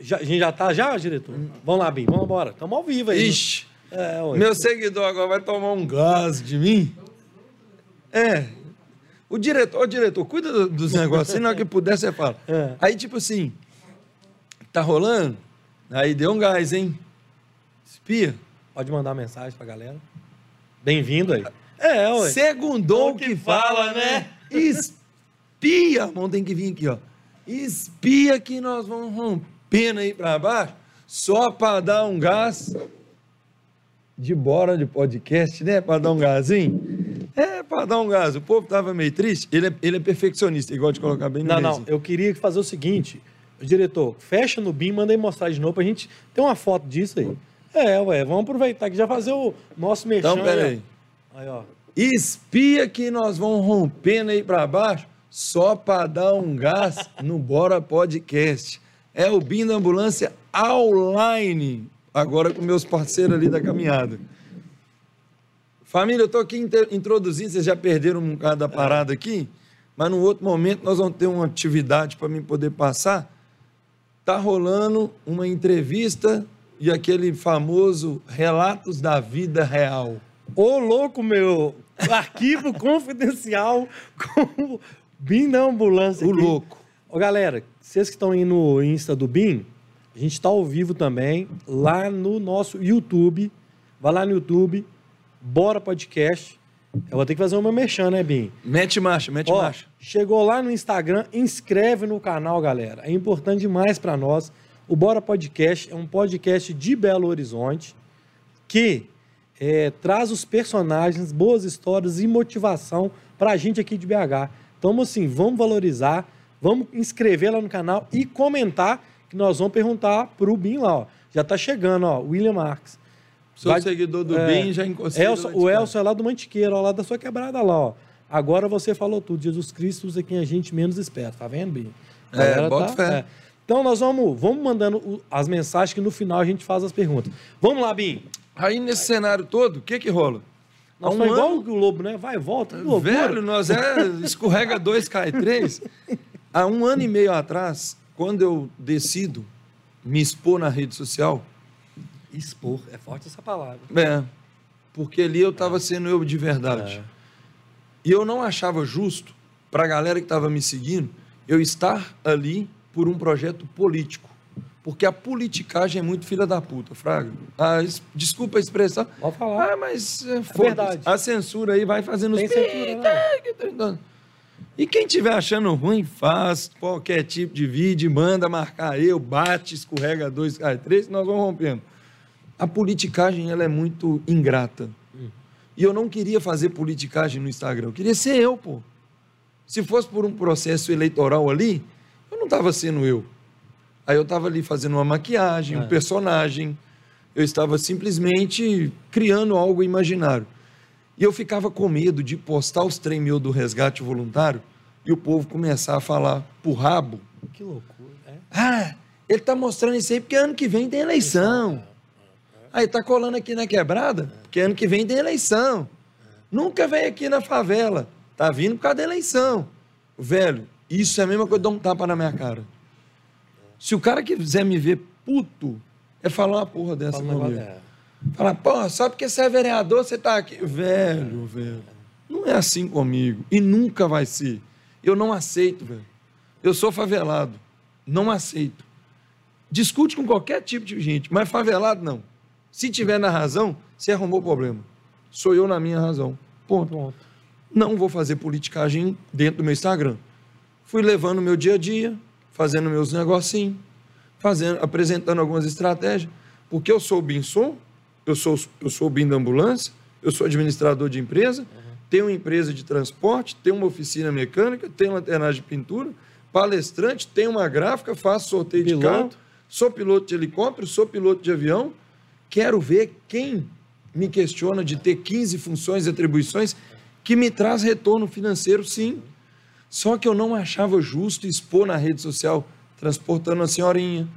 [SPEAKER 1] Já, a gente já tá, já, diretor? Vamos lá, Bim. Vamos embora. Estamos ao vivo aí.
[SPEAKER 2] Né? Ixi. É, Meu seguidor agora vai tomar um gás de mim? É. O diretor, o diretor, cuida dos negócios. Se não que puder, você fala. É. Aí, tipo assim, tá rolando? Aí deu um gás, hein? Espia.
[SPEAKER 1] Pode mandar mensagem pra galera. Bem-vindo aí.
[SPEAKER 2] É, ué. Segundou que, que fala, né? Espia, irmão, tem que vir aqui, ó. Espia que nós vamos rompendo aí pra baixo, só pra dar um gás de bora de podcast, né? Pra dar um gazinho. É, pra dar um gás. O povo tava meio triste. Ele é, ele é perfeccionista, igual de colocar bem no
[SPEAKER 1] Não, não. Eu queria fazer o seguinte. Diretor, fecha no BIM, manda aí mostrar de novo pra gente ter uma foto disso aí. É, ué, vamos aproveitar que já fazer o nosso mexão.
[SPEAKER 2] Então, peraí.
[SPEAKER 1] Aí, ó.
[SPEAKER 2] Espia que nós vamos rompendo aí para baixo só para dar um gás no Bora Podcast. É o BIM da Ambulância online, agora com meus parceiros ali da caminhada. Família, eu estou aqui introduzindo, vocês já perderam um bocado da parada aqui, mas num outro momento nós vamos ter uma atividade para mim poder passar. Tá rolando uma entrevista e aquele famoso Relatos da Vida Real.
[SPEAKER 1] Ô, louco, meu! Arquivo [laughs] confidencial com o BIM da ambulância.
[SPEAKER 2] O aqui. louco.
[SPEAKER 1] Ô, galera, vocês que estão aí no Insta do BIM, a gente está ao vivo também, lá no nosso YouTube. Vai lá no YouTube, Bora Podcast. Eu vou ter que fazer uma mexã, né, Bim?
[SPEAKER 2] Mete marcha, mete Ó, marcha.
[SPEAKER 1] Chegou lá no Instagram, inscreve no canal, galera. É importante demais para nós. O Bora Podcast é um podcast de Belo Horizonte que é, traz os personagens, boas histórias e motivação para a gente aqui de BH. Então, assim, vamos valorizar, vamos inscrever lá no canal e comentar que nós vamos perguntar para o Bin lá. Ó. Já está chegando, ó, William Marques.
[SPEAKER 2] Sou Vai, seguidor do é, Bin, já encostei.
[SPEAKER 1] Elson, o Elson é lá do Mantiqueiro, ó, lá da sua quebrada lá, ó. Agora você falou tudo. Jesus Cristo usa quem a gente menos espera. Tá vendo, Bin?
[SPEAKER 2] É, bota tá, fé. É.
[SPEAKER 1] Então nós vamos, vamos mandando as mensagens que no final a gente faz as perguntas. Vamos lá, Bim.
[SPEAKER 2] Aí nesse cenário todo, o que que rola?
[SPEAKER 1] Nós um igual o Globo, né? Vai e volta.
[SPEAKER 2] Velho, nós é [laughs] escorrega dois, cai três. Há um ano e meio atrás, quando eu decido me expor na rede social.
[SPEAKER 1] Expor, é forte essa palavra.
[SPEAKER 2] É, porque ali eu estava sendo eu de verdade. É. E eu não achava justo para a galera que estava me seguindo eu estar ali por um projeto político. Porque a politicagem é muito filha da puta, Fraga. Ah, desculpa a expressão.
[SPEAKER 1] Pode falar.
[SPEAKER 2] Ah, mas é, é verdade. A censura aí vai fazendo
[SPEAKER 1] Tem os... censura,
[SPEAKER 2] E quem tiver achando ruim, faz qualquer tipo de vídeo, manda marcar eu, bate, escorrega dois, cai três, nós vamos rompendo. A politicagem, ela é muito ingrata. Hum. E eu não queria fazer politicagem no Instagram, eu queria ser eu, pô. Se fosse por um processo eleitoral ali, estava sendo eu. Aí eu estava ali fazendo uma maquiagem, é. um personagem. Eu estava simplesmente criando algo imaginário. E eu ficava com medo de postar os 3 mil do resgate voluntário e o povo começar a falar por rabo.
[SPEAKER 1] Que loucura, é?
[SPEAKER 2] Ah, ele está mostrando isso aí porque ano que vem tem eleição. Aí está colando aqui na quebrada, porque ano que vem tem eleição. Nunca veio aqui na favela. Tá vindo por causa da eleição. Velho, isso é a mesma coisa de dar um tapa na minha cara. Se o cara quiser me ver puto, é falar uma porra dessa Fala comigo. É. Falar, pô, só porque você é vereador, você tá aqui. Velho, velho. Não é assim comigo. E nunca vai ser. Eu não aceito, velho. Eu sou favelado. Não aceito. Discute com qualquer tipo de gente, mas favelado não. Se tiver na razão, você arrumou o problema. Sou eu na minha razão. Ponto. Ponto. Não vou fazer politicagem dentro do meu Instagram fui levando o meu dia a dia, fazendo meus negocinhos, fazendo, apresentando algumas estratégias, porque eu sou o BIMSOM, eu sou, eu sou o BIM da ambulância, eu sou administrador de empresa, uhum. tenho uma empresa de transporte, tenho uma oficina mecânica, tenho lanternagem de pintura, palestrante, tenho uma gráfica, faço sorteio piloto. de carro, sou piloto de helicóptero, sou piloto de avião, quero ver quem me questiona de ter 15 funções e atribuições que me traz retorno financeiro, sim. Só que eu não achava justo expor na rede social transportando a senhorinha.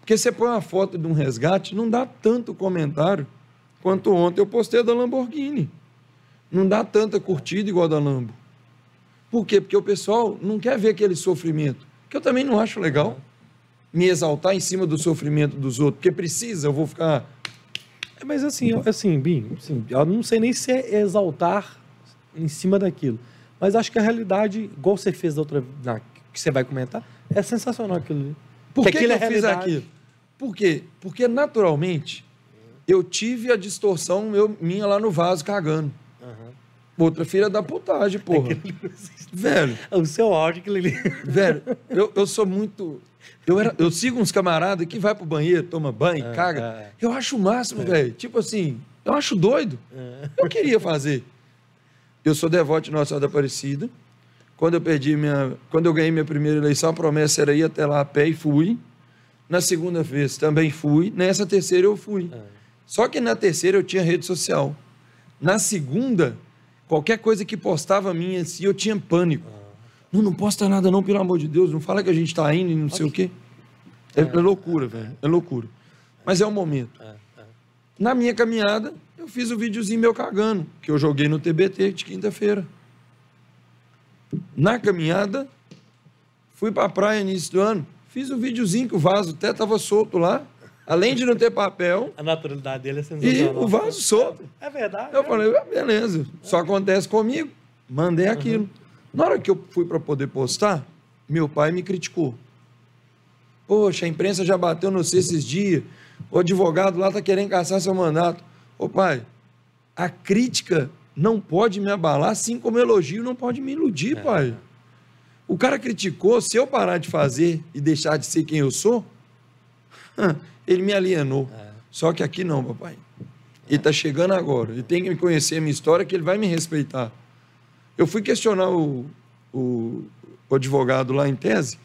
[SPEAKER 2] Porque você põe uma foto de um resgate, não dá tanto comentário quanto ontem eu postei da Lamborghini. Não dá tanta curtida igual a da Lambo. Por quê? Porque o pessoal não quer ver aquele sofrimento. Que eu também não acho legal me exaltar em cima do sofrimento dos outros. Porque precisa, eu vou ficar.
[SPEAKER 1] É, mas assim, assim, Bim, assim, eu não sei nem se é exaltar em cima daquilo. Mas acho que a realidade, igual você fez da outra, na, que você vai comentar, é sensacional aquilo ali.
[SPEAKER 2] Por que, que, que é eu fiz aquilo? Por quê? Porque naturalmente eu tive a distorção meu, minha lá no vaso cagando. Uhum. Outra filha da putagem, porra. Velho.
[SPEAKER 1] O seu áudio, aquilo ali.
[SPEAKER 2] Velho, [laughs] eu, eu sou muito. Eu, era, eu sigo uns camaradas que vai pro banheiro, toma banho, ah, caga. Ah, eu acho o máximo, é. velho. Tipo assim, eu acho doido. É. Eu queria fazer. Eu sou devoto de Nossa Senhora da Aparecida. Quando eu perdi minha, quando eu ganhei minha primeira eleição, a promessa era ir até lá a pé e fui. Na segunda vez também fui. Nessa terceira eu fui. É. Só que na terceira eu tinha rede social. Na segunda, qualquer coisa que postava minha assim, eu tinha pânico. Ah. Não, não posta nada não, pelo amor de Deus. Não fala que a gente está indo e não sei o quê. É, é loucura, velho. É loucura. Mas é o momento. É, é. Na minha caminhada, eu fiz o videozinho meu cagando, que eu joguei no TBT de quinta-feira. Na caminhada, fui para a praia início do ano, fiz o um videozinho que o vaso até estava solto lá, além de não ter papel.
[SPEAKER 1] A naturalidade dele é sensacional.
[SPEAKER 2] E o vaso solto.
[SPEAKER 1] É verdade.
[SPEAKER 2] Eu é. falei, ah, beleza, só acontece comigo. Mandei aquilo. Uhum. Na hora que eu fui para poder postar, meu pai me criticou. Poxa, a imprensa já bateu no C esses dias. O advogado lá está querendo caçar seu mandato. Ô pai, a crítica não pode me abalar, assim como o elogio não pode me iludir, é. pai. O cara criticou, se eu parar de fazer e deixar de ser quem eu sou, ele me alienou. É. Só que aqui não, papai. Ele está chegando agora. Ele tem que me conhecer a minha história, que ele vai me respeitar. Eu fui questionar o, o, o advogado lá em tese.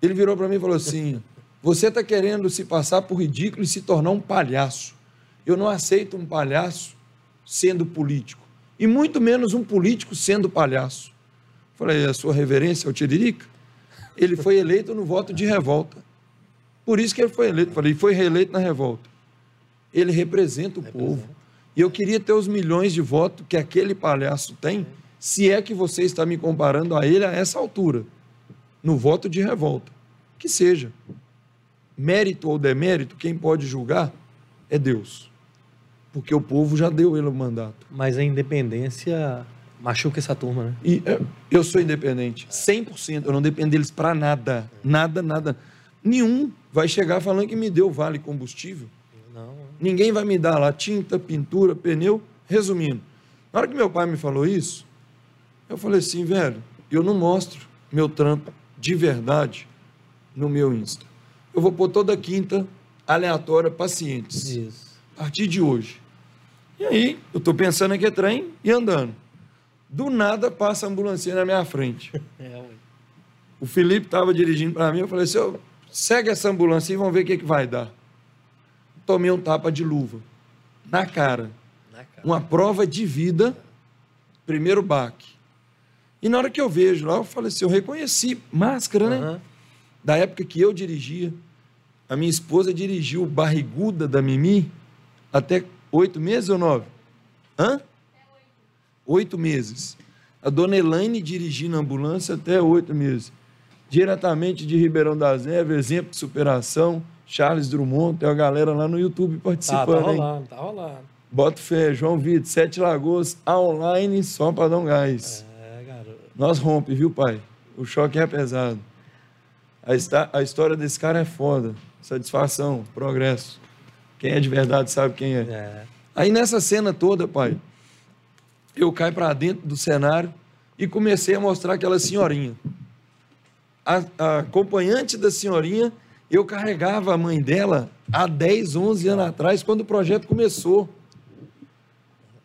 [SPEAKER 2] Ele virou para mim e falou assim: [laughs] Você está querendo se passar por ridículo e se tornar um palhaço. Eu não aceito um palhaço sendo político. E muito menos um político sendo palhaço. Falei, a sua reverência é o Tiririca? Ele foi eleito no voto de revolta. Por isso que ele foi eleito. Falei, foi reeleito na revolta. Ele representa o representa. povo. E eu queria ter os milhões de votos que aquele palhaço tem, se é que você está me comparando a ele a essa altura no voto de revolta. Que seja. Mérito ou demérito, quem pode julgar é Deus. Porque o povo já deu ele o mandato.
[SPEAKER 1] Mas a independência machuca essa turma, né?
[SPEAKER 2] E é, eu sou independente, 100%. Eu não dependo deles para nada. Nada, nada. Nenhum vai chegar falando que me deu vale combustível. Não. Ninguém vai me dar lá tinta, pintura, pneu. Resumindo, na hora que meu pai me falou isso, eu falei assim, velho, eu não mostro meu trampo de verdade no meu Insta. Eu vou pôr toda quinta aleatória pacientes. Isso. A partir de hoje. E aí, eu estou pensando aqui é trem e andando. Do nada passa a ambulância na minha frente. [laughs] É, o Felipe estava dirigindo para mim, eu falei assim, segue essa ambulância e vamos ver o que, que vai dar. Tomei um tapa de luva. Na cara. Na cara. Uma prova de vida, primeiro baque. E na hora que eu vejo lá, eu falei assim, eu reconheci máscara, né? Da época que eu dirigia. A minha esposa dirigiu barriguda da Mimi até oito meses ou nove? Hã? Oito meses. A dona Elaine dirigindo a ambulância até oito meses. Diretamente de Ribeirão das Neves, exemplo de superação. Charles Drummond, tem uma galera lá no YouTube participando. Tá, tá
[SPEAKER 1] rolando, hein? tá rolando.
[SPEAKER 2] Bota fé, João Vitor, Sete Lagoas, online, só para dar um gás. É. Nós rompe, viu, pai? O choque é pesado. A, a história desse cara é foda. Satisfação, progresso. Quem é de verdade sabe quem é. é. Aí nessa cena toda, pai, eu caio para dentro do cenário e comecei a mostrar aquela senhorinha. A, a, acompanhante da senhorinha, eu carregava a mãe dela há 10, 11 anos atrás, quando o projeto começou.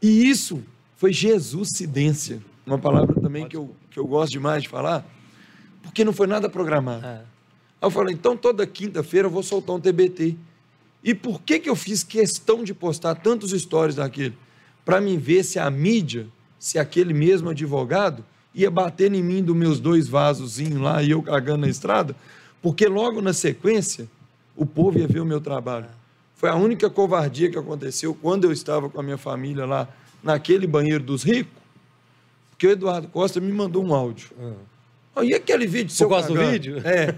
[SPEAKER 2] E isso foi Jesus-cidência uma palavra também que eu, que eu gosto demais de falar, porque não foi nada programado. É. Aí eu falei, então toda quinta-feira eu vou soltar um TBT. E por que, que eu fiz questão de postar tantos stories daquele? Para mim ver se a mídia, se aquele mesmo advogado ia bater em mim dos meus dois vasozinhos lá e eu cagando na estrada, porque logo na sequência o povo ia ver o meu trabalho. Foi a única covardia que aconteceu quando eu estava com a minha família lá naquele banheiro dos ricos que o Eduardo Costa me mandou um áudio. Ah. e aquele vídeo
[SPEAKER 1] seu Por causa do vídeo?
[SPEAKER 2] É.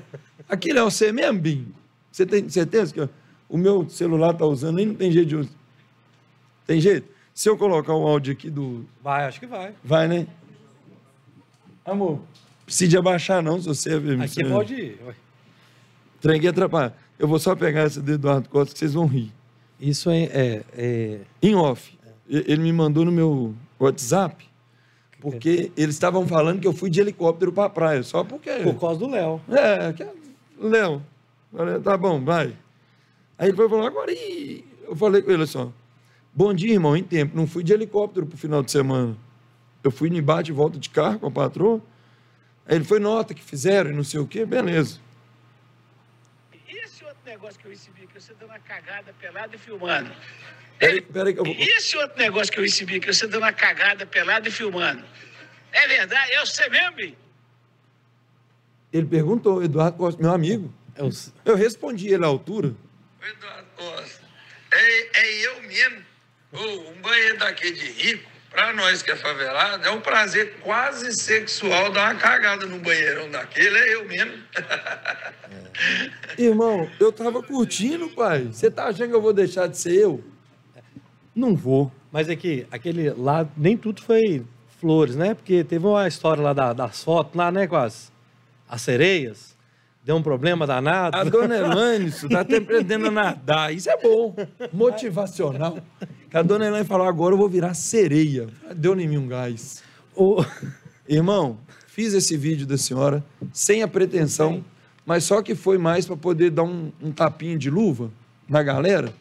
[SPEAKER 2] Aquilo é você mesmo, Bim? Você tem certeza que o meu celular está usando, nem não tem jeito de usar. Tem jeito? Se eu colocar o áudio aqui do.
[SPEAKER 1] Vai, acho que vai.
[SPEAKER 2] Vai, né? Amor, precisa abaixar, não, se você.
[SPEAKER 1] Aqui você... pode ir.
[SPEAKER 2] Trem que atrapalha. Eu vou só pegar essa do Eduardo Costa que vocês vão rir.
[SPEAKER 1] Isso é. é, é...
[SPEAKER 2] Em off. É. Ele me mandou no meu WhatsApp porque eles estavam falando que eu fui de helicóptero para a praia, só porque.
[SPEAKER 1] Por causa do Léo.
[SPEAKER 2] É, que... Léo. Tá bom, vai. Aí ele foi falar, agora e... Eu falei com ele assim, bom dia, irmão, em tempo. Não fui de helicóptero pro final de semana. Eu fui no bate e volta de carro com a patroa. Aí ele foi nota que fizeram e não sei o quê, beleza.
[SPEAKER 3] Isso é negócio que eu recebi aqui, você dando uma cagada pelada e filmando.
[SPEAKER 2] Peraí, peraí que eu vou...
[SPEAKER 3] E esse outro negócio que eu recebi aqui, você dando uma cagada pelada e filmando. É verdade? É você mesmo, Bim?
[SPEAKER 2] Ele perguntou, Eduardo Costa, meu amigo.
[SPEAKER 1] Eu,
[SPEAKER 2] Eu respondi ele à altura.
[SPEAKER 4] Eduardo Costa, é, é eu mesmo. Ô, um banheiro daquele de rico, pra nós que é favelado, é um prazer quase sexual dar uma cagada no banheirão daquele, é eu mesmo. [laughs]
[SPEAKER 2] Irmão, eu tava curtindo, pai. Você tá achando que eu vou deixar de ser eu? Não vou.
[SPEAKER 1] mas é que aquele lá, nem tudo foi flores, né? Porque teve uma história lá da- das fotos lá, né? Com as, as sereias. Deu um problema danado.
[SPEAKER 2] A dona [laughs] Elaine isso, tá até aprendendo a nadar. Isso é bom. Motivacional. A dona Elaine falou, agora eu vou virar sereia. Deu em mim um gás.
[SPEAKER 1] O-
[SPEAKER 2] Irmão, fiz esse vídeo da senhora sem a pretensão, mas só que foi mais para poder dar um, um tapinha de luva na galera,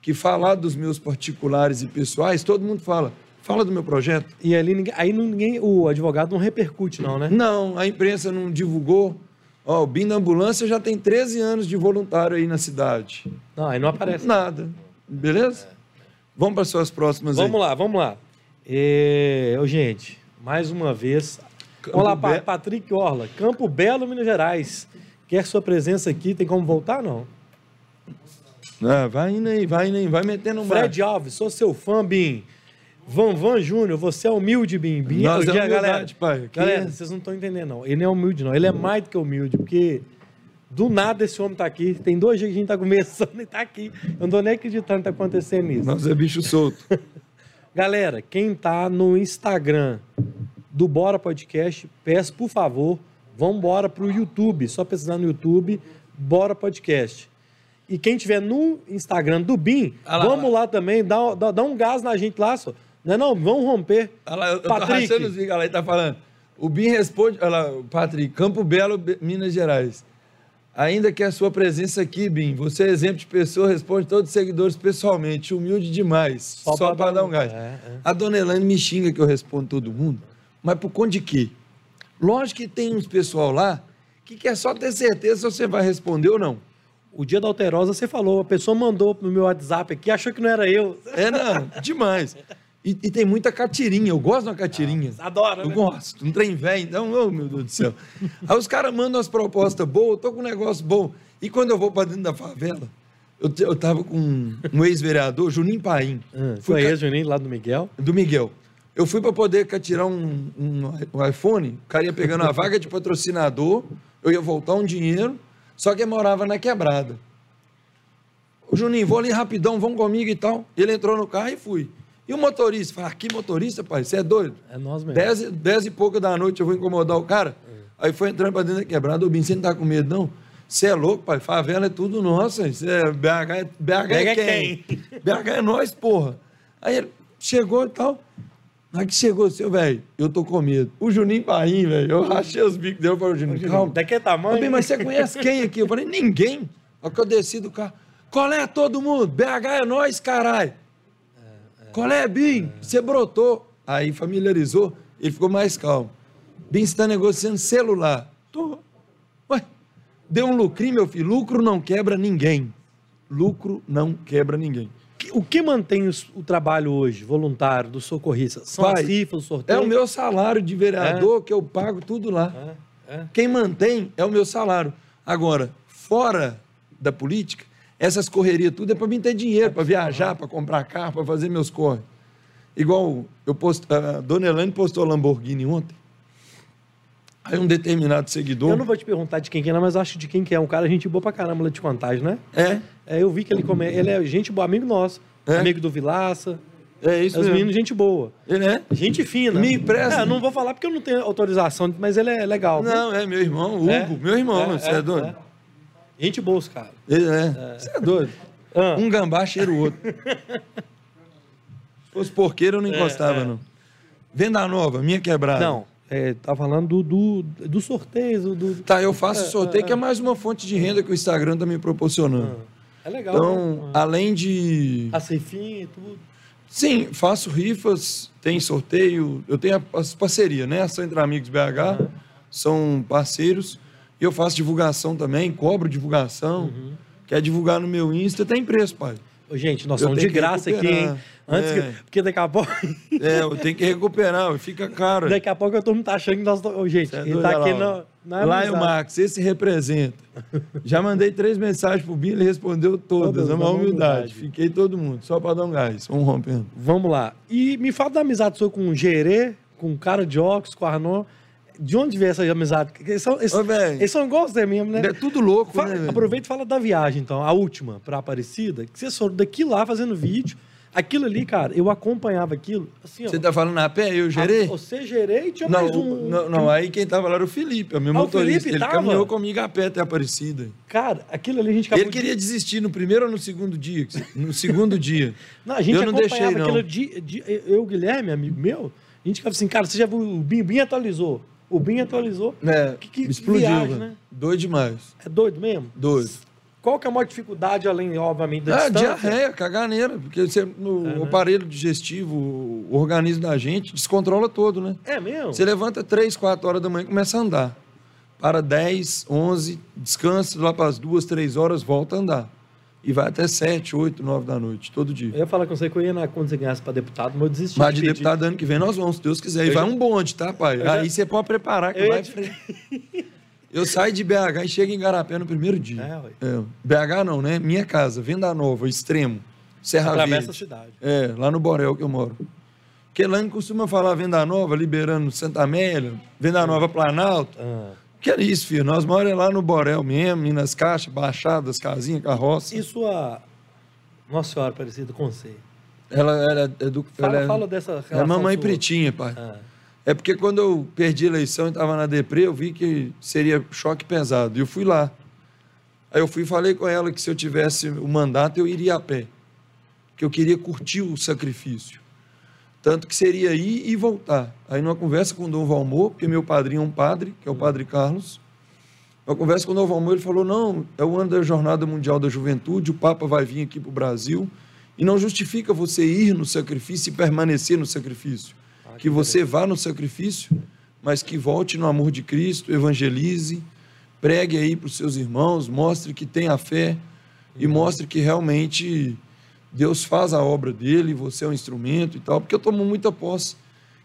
[SPEAKER 2] que falar dos meus particulares e pessoais, todo mundo fala, fala do meu projeto.
[SPEAKER 1] E ali aí ninguém, o advogado não repercute, não, né?
[SPEAKER 2] Não, a imprensa não divulgou. Ó, o BIM da Ambulância já tem 13 anos de voluntário aí na cidade.
[SPEAKER 1] Não, aí não aparece.
[SPEAKER 2] Nada. Beleza? Vamos para suas próximas aí.
[SPEAKER 1] Vamos lá, vamos lá. É, ô, gente, mais uma vez. vamos lá, Pa-
[SPEAKER 2] Be-
[SPEAKER 1] Patrick Orla, Campo Belo, Minas Gerais. Quer sua presença aqui? Tem como voltar, não?
[SPEAKER 2] Ah, vai indo aí, vai indo aí, vai metendo um
[SPEAKER 1] Fred Alves, sou seu fã, Bim. Van Van Júnior, você é humilde, Bim. Bim
[SPEAKER 2] Nós é humildade, pai. Aqui
[SPEAKER 1] Galera,
[SPEAKER 2] é-
[SPEAKER 1] vocês não estão entendendo, não. Ele não é humilde, não. Ele é mais do que humilde, porque do nada esse homem tá aqui. Tem dois dias que a gente tá começando [laughs] e tá aqui. Eu não tô nem acreditando que tá acontecendo isso.
[SPEAKER 2] Nós é bicho solto. [laughs]
[SPEAKER 1] Galera, quem tá no Instagram do Bora Podcast, peço por favor, vão embora pro YouTube, só pesquisar no YouTube, Bora Podcast. E quem tiver no Instagram do BIM,
[SPEAKER 2] Ah lá,
[SPEAKER 1] vamos lá, também, dá, dá, dá um gás na gente lá, só. Não é não? Vamos romper.
[SPEAKER 2] Lá, eu, tô
[SPEAKER 1] Patrick.
[SPEAKER 2] rachando os lá, ele tá falando. O BIM responde, olha lá, o Patrick, Campo Belo, Be- Minas Gerais. Ainda que a sua presença aqui, BIM, você é exemplo de pessoa, responde todos os seguidores pessoalmente, humilde demais, só,
[SPEAKER 1] Só
[SPEAKER 2] para
[SPEAKER 1] dar um-
[SPEAKER 2] gás.
[SPEAKER 1] é, é.
[SPEAKER 2] A dona Elaine me xinga que eu respondo todo mundo, mas por conta de quê? Lógico que tem uns pessoal lá que quer só ter certeza se você vai responder ou não.
[SPEAKER 1] O dia da Alterosa, você falou, a pessoa mandou pro meu WhatsApp aqui, achou que não era eu.
[SPEAKER 2] É, não, demais. E, e tem muita catirinha, eu gosto de uma catirinha.
[SPEAKER 1] Adora,
[SPEAKER 2] Eu
[SPEAKER 1] né?
[SPEAKER 2] gosto, um trem velho, então, oh, meu Deus do céu. Aí os caras mandam as propostas boas, eu tô com um negócio bom. E quando eu vou pra dentro da favela, eu, eu tava com um ex-vereador, Juninho Paim,
[SPEAKER 1] Ah, Foi
[SPEAKER 2] ca-
[SPEAKER 1] esse, Juninho, lá do Miguel.
[SPEAKER 2] do Miguel. Eu fui pra poder ca- tirar um, um, um iPhone, o cara ia pegando a vaga de patrocinador, eu ia voltar um dinheiro, só que eu morava na quebrada. Ô Juninho, vou ali rapidão, vão comigo e tal. Ele entrou no carro e fui. E o motorista? Falei, ah, que motorista, pai? Você é doido?
[SPEAKER 1] É nós mesmo.
[SPEAKER 2] Dez, e- dez e pouca da noite eu vou incomodar o cara. Aí foi entrando pra dentro da quebrada. Ô, Bim, você não tá com medo, não? Você é louco, pai. Favela é tudo? Você é BH, é, BH é
[SPEAKER 1] BH é
[SPEAKER 2] quem? [laughs] BH é nós, porra. Aí ele chegou e tal. Na que chegou, seu velho, eu tô com medo. O Juninho Paim, velho, eu rachei os bicos dele. Falei, Juninho, calma.
[SPEAKER 1] Daquele
[SPEAKER 2] Ô,
[SPEAKER 1] tamanho.
[SPEAKER 2] Bim, mas você conhece quem aqui? Eu falei, ninguém. Aí que eu desci do carro. Qual é todo mundo? BH é nós, caralho. Qual é, Bim? Você brotou. Aí familiarizou, ele ficou mais calmo. Bim, você está negociando celular. Tô. Ué, deu um lucrinho, meu filho. Lucro não quebra ninguém. Lucro não quebra ninguém.
[SPEAKER 1] O que mantém o trabalho hoje, voluntário, do socorrista? São
[SPEAKER 2] Pai,
[SPEAKER 1] as rifas, o
[SPEAKER 2] É
[SPEAKER 1] sorteio?
[SPEAKER 2] o meu salário de vereador que eu pago tudo lá.
[SPEAKER 1] É, é.
[SPEAKER 2] Quem mantém é o meu salário. Agora, fora da política, essas correrias tudo é para mim ter dinheiro, para viajar, para comprar carro, para fazer meus corre. Igual eu post, a dona Elaine postou Lamborghini ontem. Aí um determinado seguidor.
[SPEAKER 1] Eu não vou te perguntar de quem que é, mas acho de quem que é. Um cara gente boa pra caramba lá de contagem, né?
[SPEAKER 2] É,
[SPEAKER 1] É, eu vi que ele come... ele é gente boa, amigo nosso.
[SPEAKER 2] É?
[SPEAKER 1] Amigo do Vilaça.
[SPEAKER 2] é isso
[SPEAKER 1] Os
[SPEAKER 2] mesmo.
[SPEAKER 1] meninos, gente boa.
[SPEAKER 2] Ele é?
[SPEAKER 1] Gente fina.
[SPEAKER 2] Me empresta.
[SPEAKER 1] É, não vou falar porque eu não tenho autorização, mas ele é legal. viu?
[SPEAKER 2] Não, é meu irmão, Hugo,
[SPEAKER 1] É?
[SPEAKER 2] meu irmão,
[SPEAKER 1] É,
[SPEAKER 2] você é,
[SPEAKER 1] é,
[SPEAKER 2] doido?
[SPEAKER 1] É. Gente boa, os caras.
[SPEAKER 2] Ele é. Você é doido.
[SPEAKER 1] Ah,
[SPEAKER 2] Um gambá cheira o outro. Se fosse porqueiro, eu não encostava,
[SPEAKER 1] é.
[SPEAKER 2] não. Venda nova, minha quebrada.
[SPEAKER 1] Não, é, tá falando do, do, do sorteio, do...
[SPEAKER 2] Tá, eu faço sorteio, que é mais uma fonte de renda que o Instagram tá me proporcionando.
[SPEAKER 1] É legal.
[SPEAKER 2] Então,
[SPEAKER 1] né?
[SPEAKER 2] além de.
[SPEAKER 1] A Cefinha e tudo.
[SPEAKER 2] Sim, faço rifas, tem sorteio, eu tenho as parcerias, né? Ação entre Amigos BH, são parceiros. E eu faço divulgação também, cobro divulgação. Quer divulgar no meu Insta, tem preço, pai.
[SPEAKER 1] Ô, gente, nós estamos de graça aqui, hein? Antes
[SPEAKER 2] é.
[SPEAKER 1] que, porque daqui a pouco.
[SPEAKER 2] É, eu tenho que recuperar, fica caro.
[SPEAKER 1] daqui a pouco eu tô me achando que nós. Ô, gente,
[SPEAKER 2] é
[SPEAKER 1] ele tá aqui
[SPEAKER 2] lá,
[SPEAKER 1] na.
[SPEAKER 2] Lá é o Marcos, esse representa. Já mandei três mensagens pro Binho, ele respondeu todas. todas é uma humildade. humildade. Fiquei todo mundo, só para dar um gás. Vamos rompendo.
[SPEAKER 1] Vamos lá. E me fala da amizade sua com o Gerê, com o cara de óculos, com o Arnon. De onde veio essa amizade? Eles são, eles, Ô, eles são igual você mesmo, né?
[SPEAKER 2] É tudo louco,
[SPEAKER 1] fala,
[SPEAKER 2] né?
[SPEAKER 1] Aproveita e fala da viagem, então, a última para Aparecida, que vocês foram daqui lá fazendo vídeo. Aquilo ali, cara, eu acompanhava aquilo. Assim,
[SPEAKER 2] você ó, tá falando na pé? Eu gerei?
[SPEAKER 1] você gerei e tinha
[SPEAKER 2] não,
[SPEAKER 1] mais um.
[SPEAKER 2] Não, não, aí quem tava lá era o Felipe, é o meu ah, motorista. O Felipe ele tava? caminhou comigo a pé até Aparecida.
[SPEAKER 1] Cara, aquilo ali a gente acabou
[SPEAKER 2] Ele queria de... desistir no primeiro ou no segundo dia? No segundo [laughs] dia.
[SPEAKER 1] Não, a gente eu não deixei, não. aquilo de, de, Eu, Guilherme, amigo meu, a gente ficava assim, cara, você já viu o Bim, Bim atualizou. O Bim atualizou.
[SPEAKER 2] É, que, que explodiu, viagem, né? Doido demais.
[SPEAKER 1] É doido mesmo?
[SPEAKER 2] Doido.
[SPEAKER 1] Qual que é a maior dificuldade, além, obviamente, da
[SPEAKER 2] é, distância? diarreia, caganeira. Porque você, no é, né? aparelho digestivo, o organismo da gente descontrola todo, né?
[SPEAKER 1] É mesmo?
[SPEAKER 2] Você levanta 3, 4 horas da manhã e começa a andar. Para 10, 11, descansa, lá para as 2, 3 horas, volta a andar. E vai até 7, 8, 9 da noite, todo dia.
[SPEAKER 1] Eu ia falar com você que eu ia na, quando você ganhasse para deputado, mas eu desisti.
[SPEAKER 2] Mas de, de deputado ano que vem nós vamos, se Deus quiser. E eu vai já... um bonde, tá, pai? Já... Aí você pode preparar que eu vai. Já... Eu saio de BH e chego em Garapé no primeiro dia. É, é, BH não, né? Minha casa, Venda Nova, Extremo, Serra Atravessa Verde. a
[SPEAKER 1] cidade.
[SPEAKER 2] É, lá no Borel que eu moro. Porque lá costuma falar Venda Nova, liberando Santa Amélia, Venda Nova Planalto. Ah. Que é isso, filho? Nós moramos lá no Borel mesmo, Minas Caixas, Baixadas, casinha, carroça.
[SPEAKER 1] E sua Nossa Senhora Aparecida com você?
[SPEAKER 2] Ela, é do.
[SPEAKER 1] Fala,
[SPEAKER 2] ela é,
[SPEAKER 1] fala dessa
[SPEAKER 2] relação. É mamãe sua. pretinha, pai. Ah. É porque quando eu perdi a eleição e estava na Depre, eu vi que seria choque pesado. E eu fui lá. Aí eu fui e falei com ela que se eu tivesse o mandato, eu iria a pé. Que eu queria curtir o sacrifício. Tanto que seria ir e voltar. Aí numa conversa com o Dom Valmor, porque meu padrinho é um padre, que é o padre Carlos. Numa conversa com o Dom Valmor, ele falou, não, é o ano da Jornada Mundial da Juventude, o Papa vai vir aqui para o Brasil, e não justifica você ir no sacrifício e permanecer no sacrifício que você vá no sacrifício, mas que volte no amor de Cristo, evangelize, pregue aí para os seus irmãos, mostre que tem a fé e uhum. mostre que realmente Deus faz a obra dele, você é um instrumento e tal, porque eu tomo muita posse,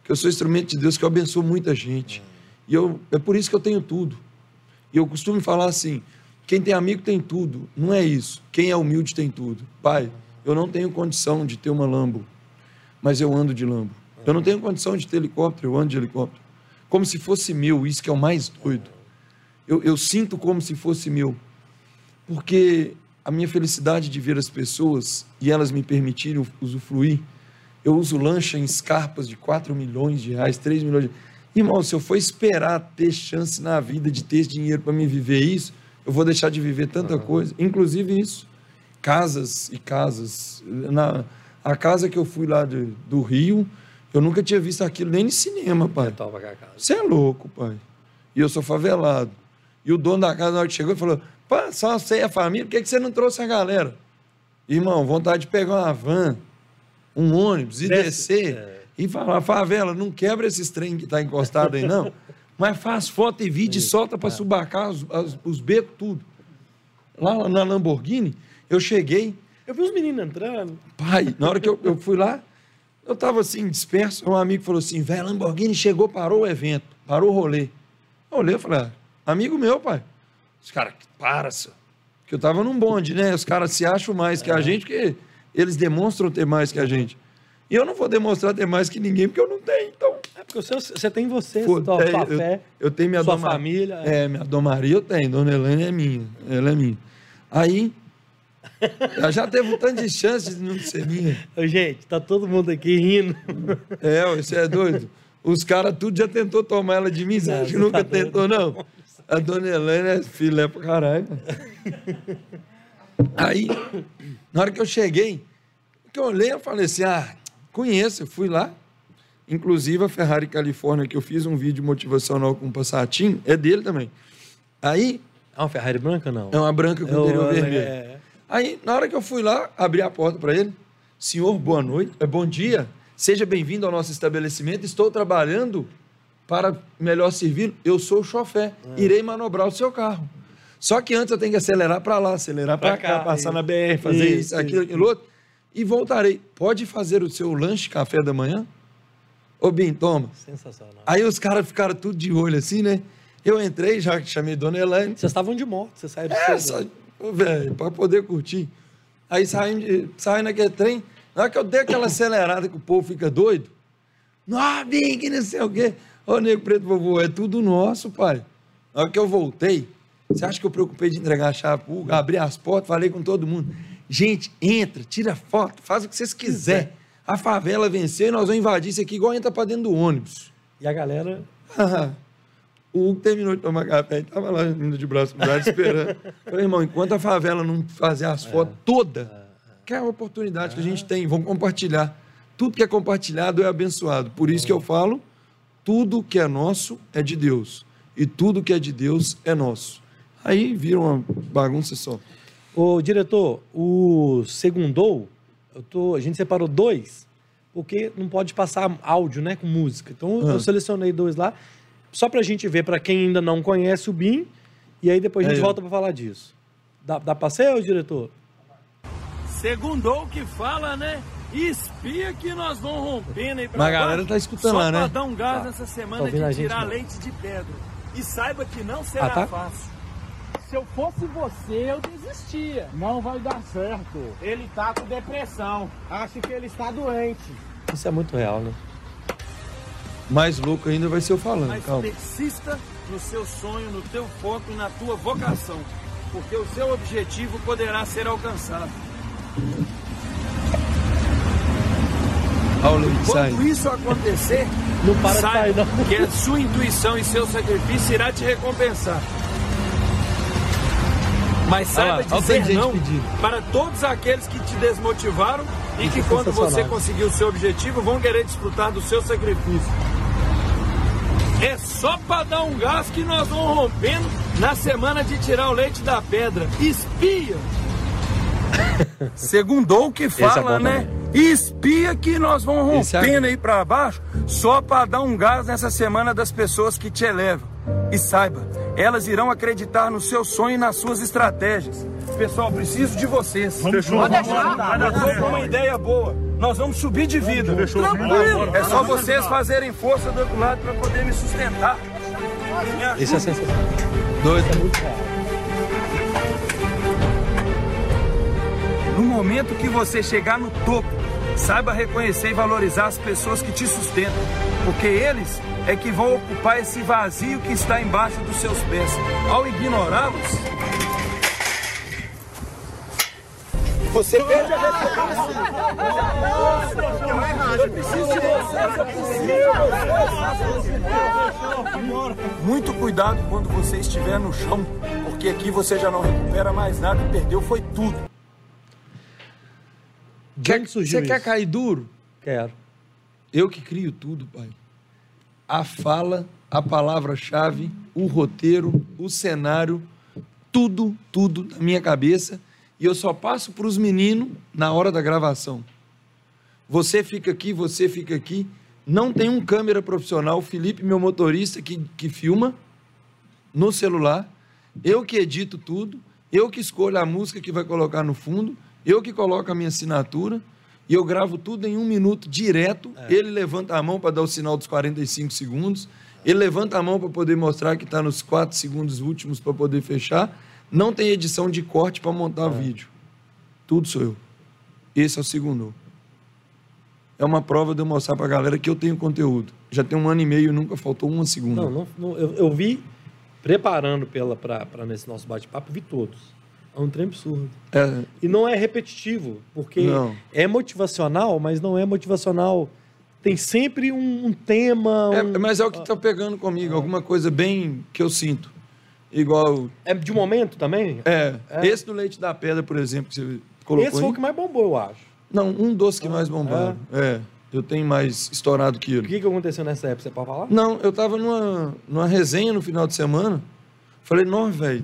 [SPEAKER 2] que eu sou instrumento de Deus, que eu abençoo muita gente. E eu, é por isso que eu tenho tudo. E eu costumo falar assim: quem tem amigo tem tudo. Não é isso. Quem é humilde tem tudo. Pai, eu não tenho condição de ter uma Lambo, mas eu ando de Lambo. Eu não tenho condição de ter helicóptero, eu ando de helicóptero. Como se fosse meu, isso que é o mais doido. Eu, eu sinto como se fosse meu. Porque a minha felicidade de ver as pessoas e elas me permitirem usufruir. Eu uso lancha em escarpas de 4 milhões de reais, 3 milhões de Irmão, se eu for esperar ter chance na vida de ter dinheiro para me viver isso, eu vou deixar de viver tanta coisa, inclusive isso. Casas e casas. Na, a casa que eu fui lá de, do Rio, eu nunca tinha visto aquilo nem no cinema, pai. Você é louco, pai. E eu sou favelado. E o dono da casa, na hora que chegou, falou: Pá, só você e a família, por que, que você não trouxe a galera? Irmão, vontade de pegar uma van, um ônibus e Desce, descer é. e falar: favela, não quebra esses trem que tá encostado aí, não. Mas faz foto e vídeo e solta para é. subacar os, os, os becos, tudo. Lá na Lamborghini, eu cheguei.
[SPEAKER 1] Eu vi os meninos entrando.
[SPEAKER 2] Pai, na hora que eu, eu fui lá, eu estava assim, disperso, um amigo falou assim, velho, Lamborghini chegou, parou o evento, parou o rolê. Eu olhei e falei, ah, amigo meu, pai. Os caras, para, senhor. Porque eu estava num bonde, né? Os caras se acham mais que a é. gente, porque eles demonstram ter mais que a gente. E eu não vou demonstrar ter mais que ninguém, porque eu não tenho, então...
[SPEAKER 1] É porque você, você tem você, Pô, sua, sua
[SPEAKER 2] eu,
[SPEAKER 1] fé,
[SPEAKER 2] eu tenho minha
[SPEAKER 1] sua família.
[SPEAKER 2] É, minha Dom Maria eu tenho, Dona Helena é minha, ela é minha. Aí, ela já teve um tanto de chance de não ser minha.
[SPEAKER 1] Gente, tá todo mundo aqui rindo.
[SPEAKER 2] É, você é doido. Os caras tudo já tentou tomar ela de mim, você acha que nunca tá tentou, não? A dona Helena é filha pra caralho. Aí, na hora que eu cheguei, que eu olhei, eu falei assim: ah, conheço, eu fui lá. Inclusive a Ferrari Califórnia, que eu fiz um vídeo motivacional com o Passatinho, é dele também. Aí.
[SPEAKER 1] É uma Ferrari branca não?
[SPEAKER 2] É uma branca com interior vermelho. É... Aí, na hora que eu fui lá, abri a porta para ele. Senhor, boa noite, é bom dia. Seja bem-vindo ao nosso estabelecimento. Estou trabalhando para melhor servir. Eu sou o chofé. Ah. Irei manobrar o seu carro. Só que antes eu tenho que acelerar para lá, acelerar para cá, cá, passar isso. na BR, fazer isso, isso aquilo, aquilo outro. E voltarei. Pode fazer o seu lanche, café da manhã? Ô, Bim, toma. Sensacional. Aí os caras ficaram tudo de olho assim, né? Eu entrei, já que chamei Dona Elaine.
[SPEAKER 1] Vocês estavam de moto, você saiu do
[SPEAKER 2] É, só, velho, para poder curtir. Aí saí, saí naquele trem. Na hora que eu dei aquela acelerada que o povo fica doido. Não, Bim, que não sei o quê. Ô, Nego Preto, vovô, é tudo nosso, pai. Na hora que eu voltei, você acha que eu preocupei de entregar a chave pro Hugo? Abri as portas, falei com todo mundo. Gente, entra, tira foto, faz o que vocês quiserem. A favela venceu e nós vamos invadir isso aqui igual entra para dentro do ônibus.
[SPEAKER 1] E a galera. [laughs]
[SPEAKER 2] o Hugo terminou de tomar café e estava lá indo de braço pro braço esperando. [laughs] Falei, irmão, enquanto a favela não fazer as fotos é, toda, é, que é a oportunidade que a gente tem, vamos compartilhar. Tudo que é compartilhado é abençoado. Por isso que eu falo, tudo que é nosso é de Deus. E tudo que é de Deus é nosso. Aí vira uma bagunça só.
[SPEAKER 1] Ô, diretor, o segundou, eu tô, a gente separou dois, porque não pode passar áudio, né, com música. Então ah. eu selecionei dois lá, só pra gente ver, para quem ainda não conhece o BIM, e aí depois a gente é volta para falar disso. Dá, dá pra ser, ô, diretor?
[SPEAKER 5] Segundou que fala, né? Espia que nós vamos rompendo aí pra
[SPEAKER 2] Mas a galera tá escutando lá, né?
[SPEAKER 5] Só pra dar um gás tá. nessa semana tá de tirar leite de pedra. E saiba que não será ah, tá? fácil
[SPEAKER 6] se eu fosse você, eu desistia.
[SPEAKER 7] Não vai dar certo.
[SPEAKER 6] Ele tá com depressão. Acho que ele está doente.
[SPEAKER 1] Isso é muito real, né?
[SPEAKER 2] Mais louco ainda vai ser eu falando.
[SPEAKER 5] Mas calma. persista no seu sonho, no teu foco e na tua vocação. Porque o seu objetivo poderá ser alcançado. Quando isso acontecer, [laughs]
[SPEAKER 1] não para saiba sair, não.
[SPEAKER 5] que a sua intuição e seu sacrifício irá te recompensar. Mas saiba ah, dizer não pedindo. para todos aqueles que te desmotivaram e que quando você conseguir o seu objetivo vão querer desfrutar do seu sacrifício. É só para dar um gás que nós vamos rompendo na semana de tirar o leite da pedra. Espia! [laughs] Segundou o que é fala, é né? Espia que nós vamos é rompendo aí para baixo só para dar um gás nessa semana das pessoas que te elevam. E saiba, elas irão acreditar no seu sonho e nas suas estratégias. Pessoal, preciso de vocês.
[SPEAKER 6] Fechou. Pode deixar.
[SPEAKER 5] Tô com uma ideia boa. Nós vamos subir de vida.
[SPEAKER 6] Fechou.
[SPEAKER 5] Tranquilo. É só vocês fazerem força do outro lado para poder me sustentar.
[SPEAKER 1] Isso é sensacional.
[SPEAKER 2] Doido.
[SPEAKER 5] Momento que você chegar no topo, saiba reconhecer e valorizar as pessoas que te sustentam, porque eles é que vão ocupar esse vazio que está embaixo dos seus pés. Ao ignorá-los, você perde a. Muito cuidado quando você estiver no chão, porque aqui você já não recupera mais nada e perdeu foi tudo.
[SPEAKER 2] Quer, você quer cair duro?
[SPEAKER 1] Quero.
[SPEAKER 2] Eu que crio tudo, pai a fala, a palavra-chave, o roteiro, o cenário, tudo, tudo na minha cabeça. E eu só passo para os meninos na hora da gravação. Você fica aqui, você fica aqui. Não tem um câmera profissional, o Felipe, meu motorista, que, que filma no celular. Eu que edito tudo. Eu que escolho a música que vai colocar no fundo. Eu que coloco a minha assinatura e eu gravo tudo em um minuto direto. É. Ele levanta a mão para dar o sinal dos 45 segundos. Ele levanta a mão para poder mostrar que está nos 4 segundos últimos para poder fechar. Não tem edição de corte para montar é. vídeo. Tudo sou eu. Esse é o segundo. É uma prova de eu mostrar para a galera que eu tenho conteúdo. Já tem um ano e meio e nunca faltou uma segunda.
[SPEAKER 1] Não, não, não eu, eu, vi, preparando para nesse nosso bate-papo, vi todos. É um trem absurdo. É. E não é repetitivo, porque não. é motivacional, mas não é motivacional. Tem sempre um, um tema.
[SPEAKER 2] É, um... É, mas é o que está pegando comigo, alguma coisa bem que eu sinto. Igual.
[SPEAKER 1] É de momento também?
[SPEAKER 2] É. é. Esse do Leite da Pedra, por exemplo, que você colocou.
[SPEAKER 1] Esse foi o que mais bombou, eu acho.
[SPEAKER 2] Não, um dos que ah, mais bombaram. É. é. Eu tenho mais estourado que ele.
[SPEAKER 1] O que, que aconteceu nessa época? Você pode falar?
[SPEAKER 2] Não, eu tava numa, numa resenha no final de semana. Falei, não, velho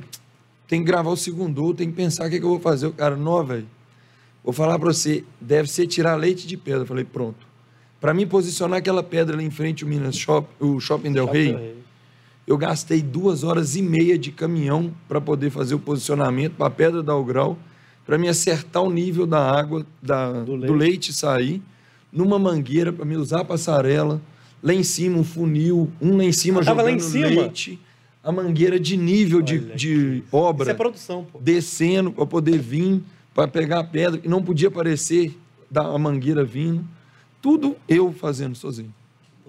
[SPEAKER 2] tem que gravar o segundo, tem que pensar o que, é que eu vou fazer. O cara, não, velho. Vou falar para você, deve ser tirar leite de pedra. Eu falei, pronto. Para mim posicionar aquela pedra ali em frente ao Minas Shop, o Shopping Del Rey, Eu gastei duas horas e meia de caminhão para poder fazer o posicionamento para a pedra dar o grau, para me acertar o nível da água, da, do, leite. do leite sair, numa mangueira para me usar a passarela, lá em cima um funil, um lá em cima ah, jogando lá em cima. leite, a mangueira de nível de, de obra. Isso
[SPEAKER 1] é produção, pô.
[SPEAKER 2] Descendo para poder vir, para pegar a pedra, que não podia aparecer da mangueira vindo. Tudo eu fazendo sozinho.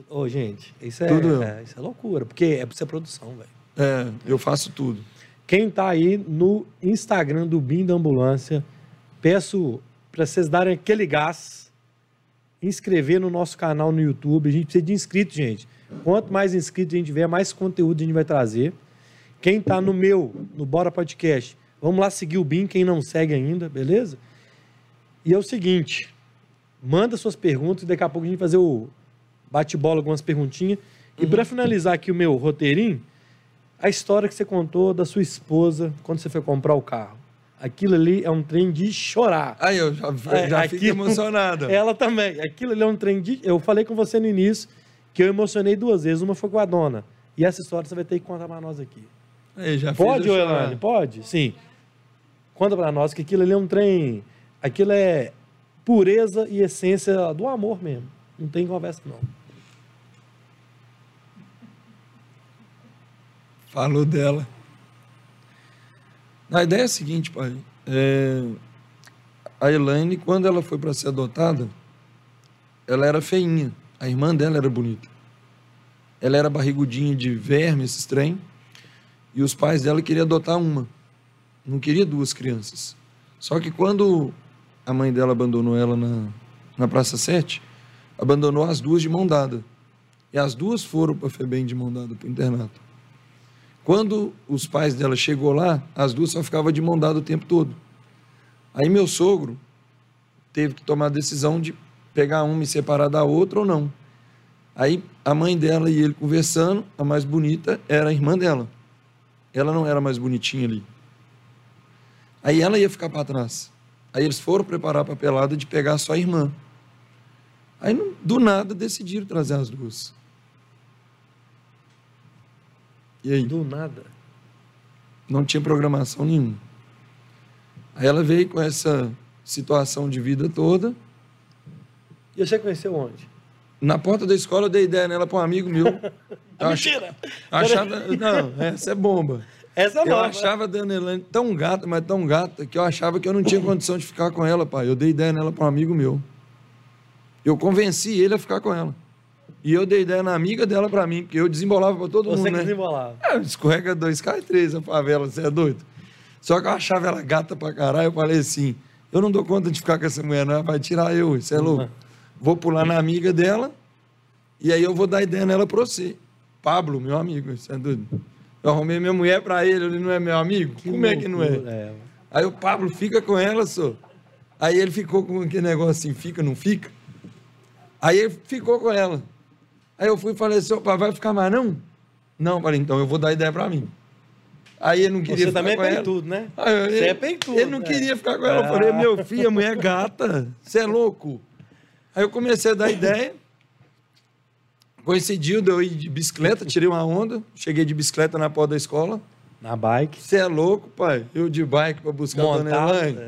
[SPEAKER 1] Ô, gente, isso é, é, isso é loucura, porque é pra ser produção, velho.
[SPEAKER 2] É, eu faço tudo.
[SPEAKER 1] Quem tá aí no Instagram do BIM da Ambulância, peço para vocês darem aquele gás, inscrever no nosso canal no YouTube. A gente precisa de inscritos, gente. Quanto mais inscritos a gente tiver, mais conteúdo a gente vai trazer. Quem tá no meu, no Bora Podcast, vamos lá seguir o BIM, quem não segue ainda, beleza? E é o seguinte, manda suas perguntas e daqui a pouco a gente vai fazer o bate-bola, algumas perguntinhas. E para finalizar aqui o meu roteirinho, a história que você contou da sua esposa quando você foi comprar o carro. Aquilo ali é um trem de chorar.
[SPEAKER 2] Aí eu já, é, já fico emocionado. [laughs]
[SPEAKER 1] Ela também. Aquilo ali é um trem de. Eu falei com você no início que eu emocionei duas vezes. Uma foi com a dona. E essa história você vai ter que contar para nós aqui.
[SPEAKER 2] Aí, já
[SPEAKER 1] Pode, Elane? Pode? Sim. Conta para nós que aquilo ali é um trem. Aquilo é pureza e essência do amor mesmo. Não tem conversa, não.
[SPEAKER 2] Falou dela. A ideia é a seguinte, pai. É... A Elaine, quando ela foi para ser adotada, ela era feinha. A irmã dela era bonita. Ela era barrigudinha de verme, esse trem. E os pais dela queriam adotar uma. Não queria duas crianças. Só que quando a mãe dela abandonou ela na, na Praça 7, abandonou as duas de mão dada. E as duas foram para FEBEM de mão dada para o internato. Quando os pais dela chegou lá, as duas só ficavam de mão dada o tempo todo. Aí meu sogro teve que tomar a decisão de pegar uma e separar da outra ou não. Aí a mãe dela e ele conversando, a mais bonita era a irmã dela. Ela não era mais bonitinha ali. Aí ela ia ficar para trás. Aí eles foram preparar a papelada de pegar só a irmã. Aí do nada decidiram trazer as duas.
[SPEAKER 1] E aí? Do nada.
[SPEAKER 2] Não tinha programação nenhuma. Aí ela veio com essa situação de vida toda.
[SPEAKER 1] E você conheceu onde?
[SPEAKER 2] Na porta da escola eu dei ideia nela para um amigo meu. [laughs]
[SPEAKER 1] Mentira!
[SPEAKER 2] Achava, não, essa é bomba.
[SPEAKER 1] Essa é
[SPEAKER 2] Eu achava a Danielane tão gata, mas tão gata, que eu achava que eu não tinha condição de ficar com ela, pai. Eu dei ideia nela para um amigo meu. Eu convenci ele a ficar com ela. E eu dei ideia na amiga dela pra mim, porque eu desembolava pra todo
[SPEAKER 1] Você
[SPEAKER 2] mundo.
[SPEAKER 1] Você
[SPEAKER 2] que
[SPEAKER 1] né? desembolava.
[SPEAKER 2] É, escorrega dois, cai três a favela, você é doido. Só que eu achava ela gata pra caralho, eu falei assim: eu não dou conta de ficar com essa mulher, não, vai tirar eu, isso é louco. Uhum. [laughs] Vou pular na amiga dela, e aí eu vou dar ideia nela pra você. Pablo, meu amigo, você é doido. Eu arrumei minha mulher pra ele, ele não é meu amigo? Que Como é que não é? é? Aí o Pablo fica com ela, só. Aí ele ficou com aquele negócio assim, fica, não fica? Aí ele ficou com ela. Aí eu fui e falei assim, opa, vai ficar mais não? Não, falei, então eu vou dar ideia para mim. Aí ele não queria
[SPEAKER 1] Você
[SPEAKER 2] ficar
[SPEAKER 1] também
[SPEAKER 2] com
[SPEAKER 1] é
[SPEAKER 2] tudo,
[SPEAKER 1] né?
[SPEAKER 2] Aí, ele, Você é peitudo. Ele não né? queria ficar com ela. Eu falei, meu filho, a mulher é gata. Você é louco? Aí eu comecei a dar ideia. Coincidiu de eu ir de bicicleta, tirei uma onda. Cheguei de bicicleta na porta da escola.
[SPEAKER 1] Na bike.
[SPEAKER 2] Você é louco, pai? Eu de bike para buscar Montado, a dona Elaine.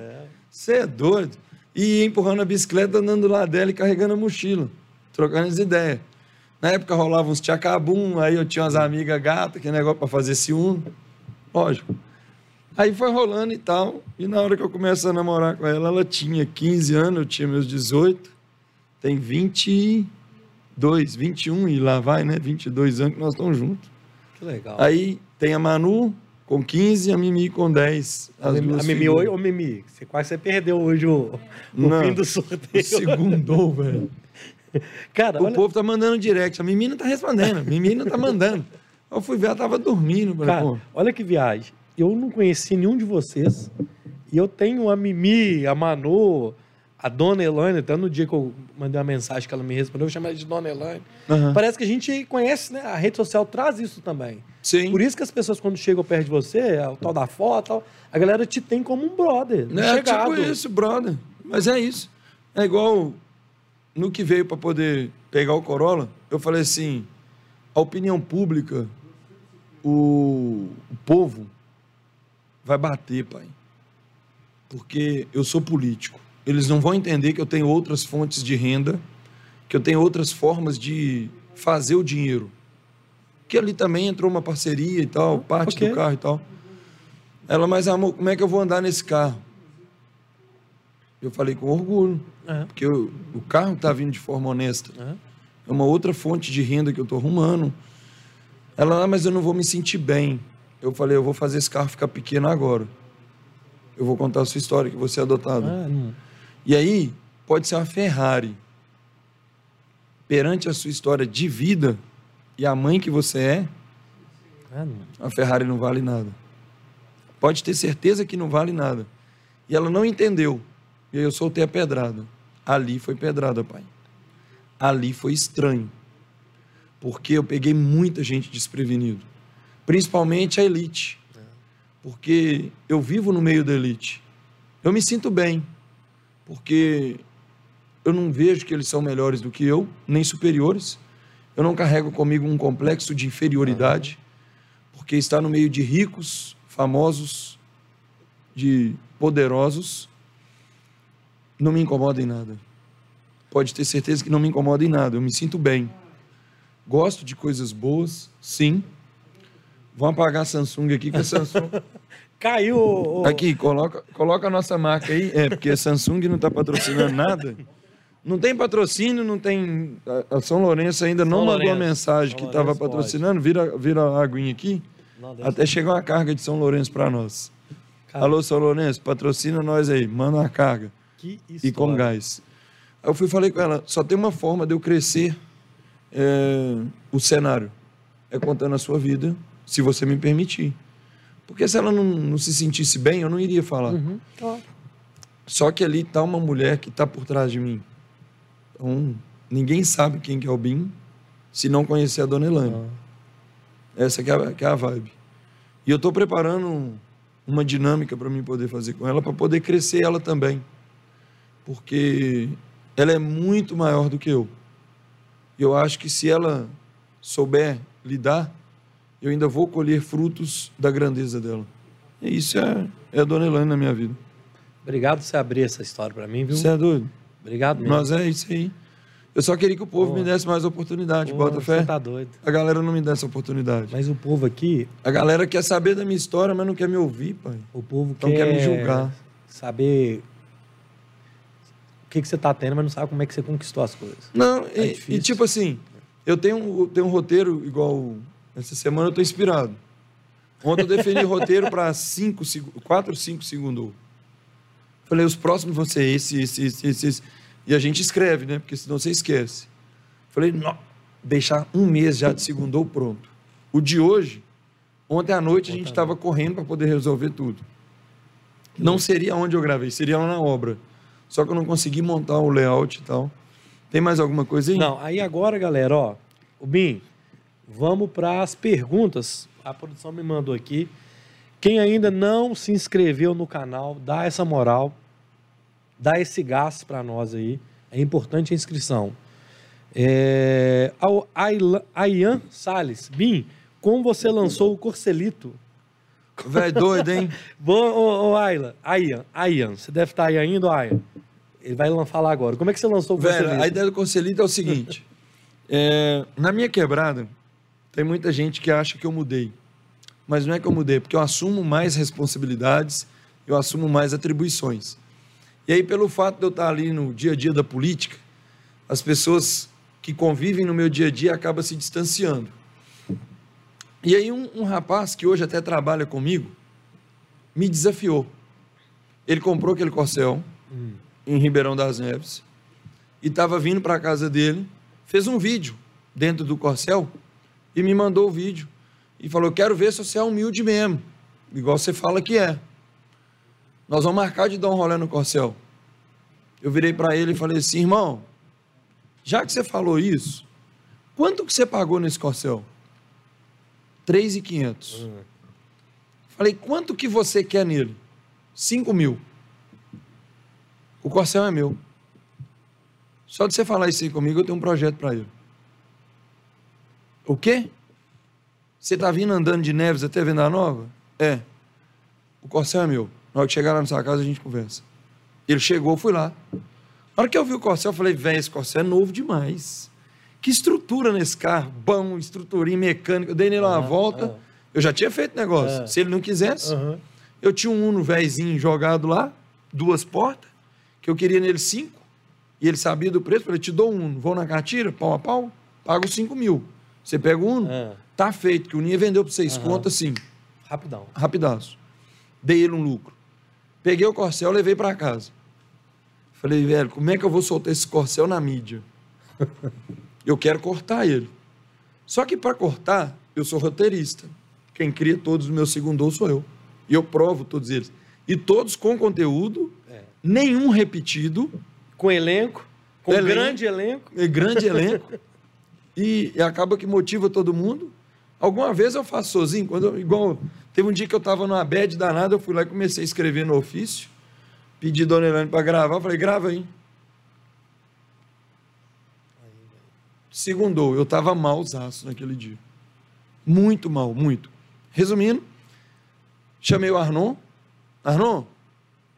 [SPEAKER 2] Você é. é doido. E ia empurrando a bicicleta, andando lá dela e carregando a mochila. Trocando as ideias. Na época rolava uns tchacabum, aí eu tinha umas amigas gatas, que negócio para fazer ciúme. Lógico. Aí foi rolando e tal. E na hora que eu comecei a namorar com ela, ela tinha 15 anos, eu tinha meus 18. Tem 22, 21 e lá vai, né? 22 anos que nós estamos juntos.
[SPEAKER 1] Que legal.
[SPEAKER 2] Aí tem a Manu com 15 e a Mimi com 10.
[SPEAKER 1] a Mimi, a Mimi oi, ô Mimi, você quase você perdeu hoje o, o Não, fim do sorteio. O
[SPEAKER 2] segundo, velho. [laughs] Cara, o olha... povo tá mandando direct. A Mimi não tá respondendo. A Mimi não tá mandando. Eu fui ver, ela tava dormindo.
[SPEAKER 1] Cara, pô. olha que viagem. Eu não conheci nenhum de vocês. E eu tenho a Mimi, a Manu, a Dona Elaine. Até no dia que eu mandei uma mensagem que ela me respondeu, eu chamei ela de Dona Elaine. Uhum. Parece que a gente conhece, né? A rede social traz isso também.
[SPEAKER 2] Sim.
[SPEAKER 1] Por isso que as pessoas, quando chegam perto de você, é o tal da foto, tal, a galera te tem como um brother.
[SPEAKER 2] Um é, chegado. tipo isso, brother. Mas é isso. É igual no que veio para poder pegar o Corolla, eu falei assim: a opinião pública o, o povo vai bater, pai. Porque eu sou político. Eles não vão entender que eu tenho outras fontes de renda, que eu tenho outras formas de fazer o dinheiro. Que ali também entrou uma parceria e tal, parte okay. do carro e tal. Ela, mas amor, como é que eu vou andar nesse carro? Eu falei com orgulho, uhum. porque eu, o carro está vindo de forma honesta. Uhum. É uma outra fonte de renda que eu estou arrumando. Ela, ah, mas eu não vou me sentir bem. Eu falei, eu vou fazer esse carro ficar pequeno agora. Eu vou contar a sua história, que você é adotado. Ah, e aí, pode ser uma Ferrari. Perante a sua história de vida e a mãe que você é, ah, a Ferrari não vale nada. Pode ter certeza que não vale nada. E ela não entendeu. E aí eu soltei a pedrada. Ali foi pedrada, pai. Ali foi estranho. Porque eu peguei muita gente desprevenido. Principalmente a elite. Porque eu vivo no meio da elite. Eu me sinto bem. Porque eu não vejo que eles são melhores do que eu, nem superiores. Eu não carrego comigo um complexo de inferioridade. Porque estar no meio de ricos, famosos, de poderosos, não me incomoda em nada. Pode ter certeza que não me incomoda em nada. Eu me sinto bem. Gosto de coisas boas, sim. Vamos apagar a Samsung aqui, que a Samsung. [laughs]
[SPEAKER 1] Caiu.
[SPEAKER 2] Aqui, coloca, coloca a nossa marca aí. É, porque a Samsung não está patrocinando nada. Não tem patrocínio, não tem. A São Lourenço ainda São não Lourenço. mandou a mensagem São que estava patrocinando. Vira, vira a aguinha aqui. Não, Até chegou uma carga de São Lourenço para nós. Cara. Alô, São Lourenço, patrocina nós aí, manda uma carga. Que e com gás. Aí eu fui falei com ela, só tem uma forma de eu crescer é, o cenário. É contando a sua vida, se você me permitir. Porque se ela não, não se sentisse bem, eu não iria falar. Uhum, claro. Só que ali está uma mulher que está por trás de mim. Então, ninguém sabe quem que é o Bim se não conhecer a Dona Elane. Ah. Essa que é, a, que é a vibe. E eu estou preparando uma dinâmica para mim poder fazer com ela, para poder crescer ela também porque ela é muito maior do que eu. Eu acho que se ela souber lidar, eu ainda vou colher frutos da grandeza dela. E isso é, é a Dona Elaine na minha vida.
[SPEAKER 1] Obrigado por você abrir essa história para mim, viu?
[SPEAKER 2] Você é doido?
[SPEAKER 1] Obrigado mesmo.
[SPEAKER 2] Nós é isso aí. Eu só queria que o povo me desse mais oportunidade, Pô, bota fé.
[SPEAKER 1] Você tá doido.
[SPEAKER 2] A galera não me dá essa oportunidade.
[SPEAKER 1] Mas o povo aqui.
[SPEAKER 2] A galera quer saber da minha história, mas não quer me ouvir, pai.
[SPEAKER 1] O povo então quer, quer me julgar. Saber que, que você está tendo, mas não sabe como é que você conquistou as coisas.
[SPEAKER 2] Não, é e, e, tipo assim, eu tenho, tenho um roteiro igual. Essa semana eu estou inspirado. Ontem eu defini roteiro para 5, 4, 5 segundos. Falei, os próximos vão ser esse, esse, esse, esse, esse. E a gente escreve, né? Porque senão você esquece. Falei, não, deixar um mês já de segundo pronto. O de hoje, ontem à noite a gente estava correndo para poder resolver tudo. Não seria onde eu gravei, seria lá na obra. Só que eu não consegui montar o layout e tal. Tem mais alguma coisa aí?
[SPEAKER 1] Não, aí agora, galera, ó. O Bim, vamos para as perguntas. A produção me mandou aqui. Quem ainda não se inscreveu no canal, dá essa moral, dá esse gás para nós aí. É importante a inscrição. É... Ian Salles, Bim, como você lançou o Corcelito?
[SPEAKER 2] Velho doido, hein? [laughs]
[SPEAKER 1] Bom, ô, ô Ayla, Ian, Ian, você deve estar aí ainda, Ian? Ele vai falar agora. Como é que você lançou o
[SPEAKER 2] Velho, Conselito? A ideia do Conselito é o seguinte. é, na minha quebrada, tem muita gente que acha que eu mudei. Mas não é que eu mudei, porque eu assumo mais responsabilidades, eu assumo mais atribuições. E aí, pelo fato de eu estar ali no dia a dia da política, as pessoas que convivem no meu dia a dia acabam se distanciando. E aí, um, um rapaz que hoje até trabalha comigo me desafiou. Ele comprou aquele corcel, hum em Ribeirão das Neves e estava vindo para a casa dele, fez um vídeo dentro do Corcel e me mandou o vídeo e falou: Quero ver se você é humilde mesmo, igual você fala que é. Nós vamos marcar de dar um rolê no Corcel. Eu virei para ele e falei assim: Irmão, já que você falou isso, quanto que você pagou nesse Corcel? 3.500. Uhum. Falei: Quanto que você quer nele? 5 mil. O Corcel é meu. Só de você falar isso aí comigo, eu tenho um projeto para ele. O quê? Você tá vindo andando de Neves até Venda Nova? É. O Corcel é meu. Na hora que chegar lá na sua casa, a gente conversa. Ele chegou, fui lá. Na hora que eu vi o Corcel, eu falei, velho, esse Corcel é novo demais. Que estrutura nesse carro, bom, estruturinha mecânica. Eu dei nele uma volta. Eu já tinha feito negócio. Se ele não quisesse, eu tinha um Uno velhinho jogado lá, duas portas, que eu queria nele cinco, e ele sabia do preço. Falei, te dou um Uno, vou na cartira, pau a pau, pago cinco mil. Você pega o Uno, tá feito, que o Uninha vendeu para vocês, conta assim.
[SPEAKER 1] Rapidão.
[SPEAKER 2] Rapidaço. Dei ele um lucro. Peguei o Corcel, levei para casa. Falei, velho, como é que eu vou soltar esse Corcel na mídia? [laughs] Eu quero cortar ele. Só que para cortar, eu sou roteirista. Quem cria todos os meus segundos sou eu. E eu provo todos eles. E todos com conteúdo, é. nenhum repetido.
[SPEAKER 1] Com elenco, com elenco, grande elenco.
[SPEAKER 2] É grande [laughs] elenco. E, e, acaba que motiva todo mundo. Alguma vez eu faço sozinho, quando eu, igual teve um dia que eu estava numa bad danada, eu fui lá e comecei a escrever no ofício, pedi Dona Helene para gravar, falei, grava aí. Segundou, eu estava malzaço naquele dia. Muito mal, muito. Resumindo, chamei o Arnon. Arnon,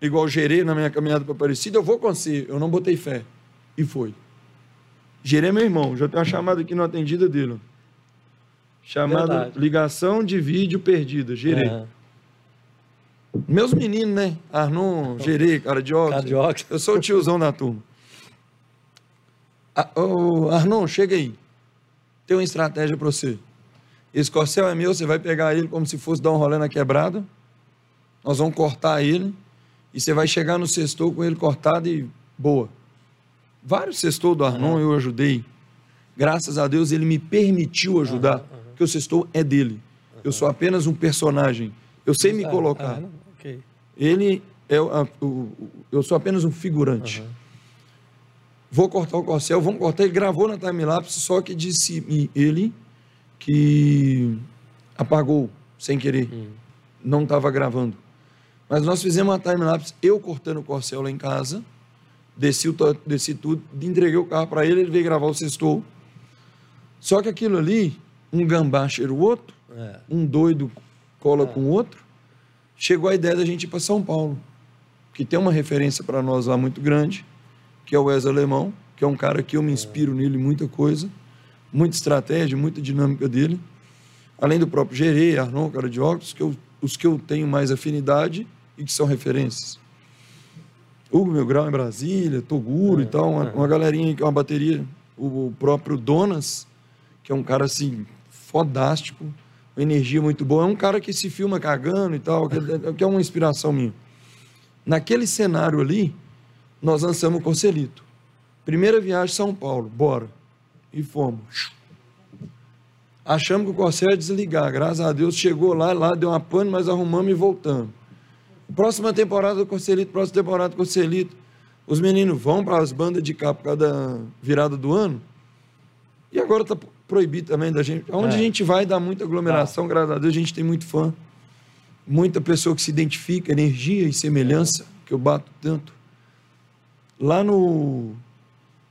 [SPEAKER 2] igual gerei na minha caminhada para Aparecida, eu vou você. Eu não botei fé. E foi. Gerei meu irmão, já tem uma chamada aqui não atendida dele. Chamada Verdade. ligação de vídeo perdida, gerei. Uhum. Meus meninos, né? Arnon, gerei, cara de óculos. Cara de óculos. Eu sou o tiozão da turma. Ah, oh, Arnon, chega aí. Tem uma estratégia para você. Esse corcel é meu, você vai pegar ele como se fosse dar um rolê na quebrada. Nós vamos cortar ele. E você vai chegar no sextou com ele cortado e boa. Vários sextou do Arnon eu ajudei. Graças a Deus ele me permitiu ajudar, uhum, porque o sextou é dele. Eu sou apenas um personagem. Eu sei me colocar. Okay. Ele é o, eu sou apenas um figurante. Vou cortar o corcel, vamos cortar. Ele gravou na timelapse, só que disse ele que apagou sem querer. Hum. Não estava gravando. Mas nós fizemos uma timelapse, eu cortando o corcel lá em casa, desci, o, desci tudo, entreguei o carro para ele, ele veio gravar o sextou. Só que aquilo ali, um gambá cheira o outro, é. um doido cola é. com o outro. Chegou a ideia da gente ir para São Paulo, que tem uma referência para nós lá muito grande que é o Wes Alemão, que é um cara que eu me inspiro nele muita coisa, muita estratégia, muita dinâmica dele. Além do próprio Gerê, Arnon, cara de óculos, que eu, os que eu tenho mais afinidade e que são referências. Hugo Meu Grau em Brasília, Toguro é, e tal, uma, é. uma galerinha que é uma bateria. O, o próprio Donas, que é um cara assim, fodástico, uma energia muito boa. É um cara que se filma cagando e tal, que, é, que é uma inspiração minha. Naquele cenário ali, nós lançamos o Conselito. Primeira viagem São Paulo, bora. E fomos. Achamos que o Corcel ia desligar. Graças a Deus chegou lá, lá deu uma pane, mas arrumamos e voltamos. Próxima temporada do Conselito, próxima temporada do Conselito. Os meninos vão para as bandas de cá por causa da virada do ano. E agora está proibido também da gente. Onde é. a gente vai dar muita aglomeração, tá. graças a Deus, a gente tem muito fã. Muita pessoa que se identifica, energia e semelhança, é. que eu bato tanto. Lá no,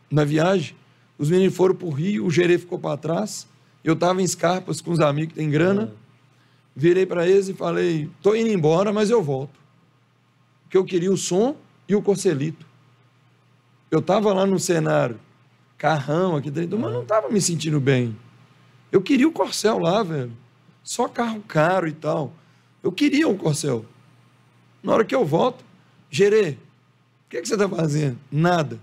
[SPEAKER 2] na viagem, os meninos foram para o Rio, o gerê ficou para trás. Eu estava em Scarpas com os amigos que têm grana. Virei para eles e falei: estou indo embora, mas eu volto. Porque eu queria o som e o corcelito. Eu estava lá no cenário, carrão aqui dentro, mas não estava me sentindo bem. Eu queria o corcel lá, velho. Só carro caro e tal. Eu queria um corcel. Na hora que eu volto, gerê, que, que você está fazendo? Nada.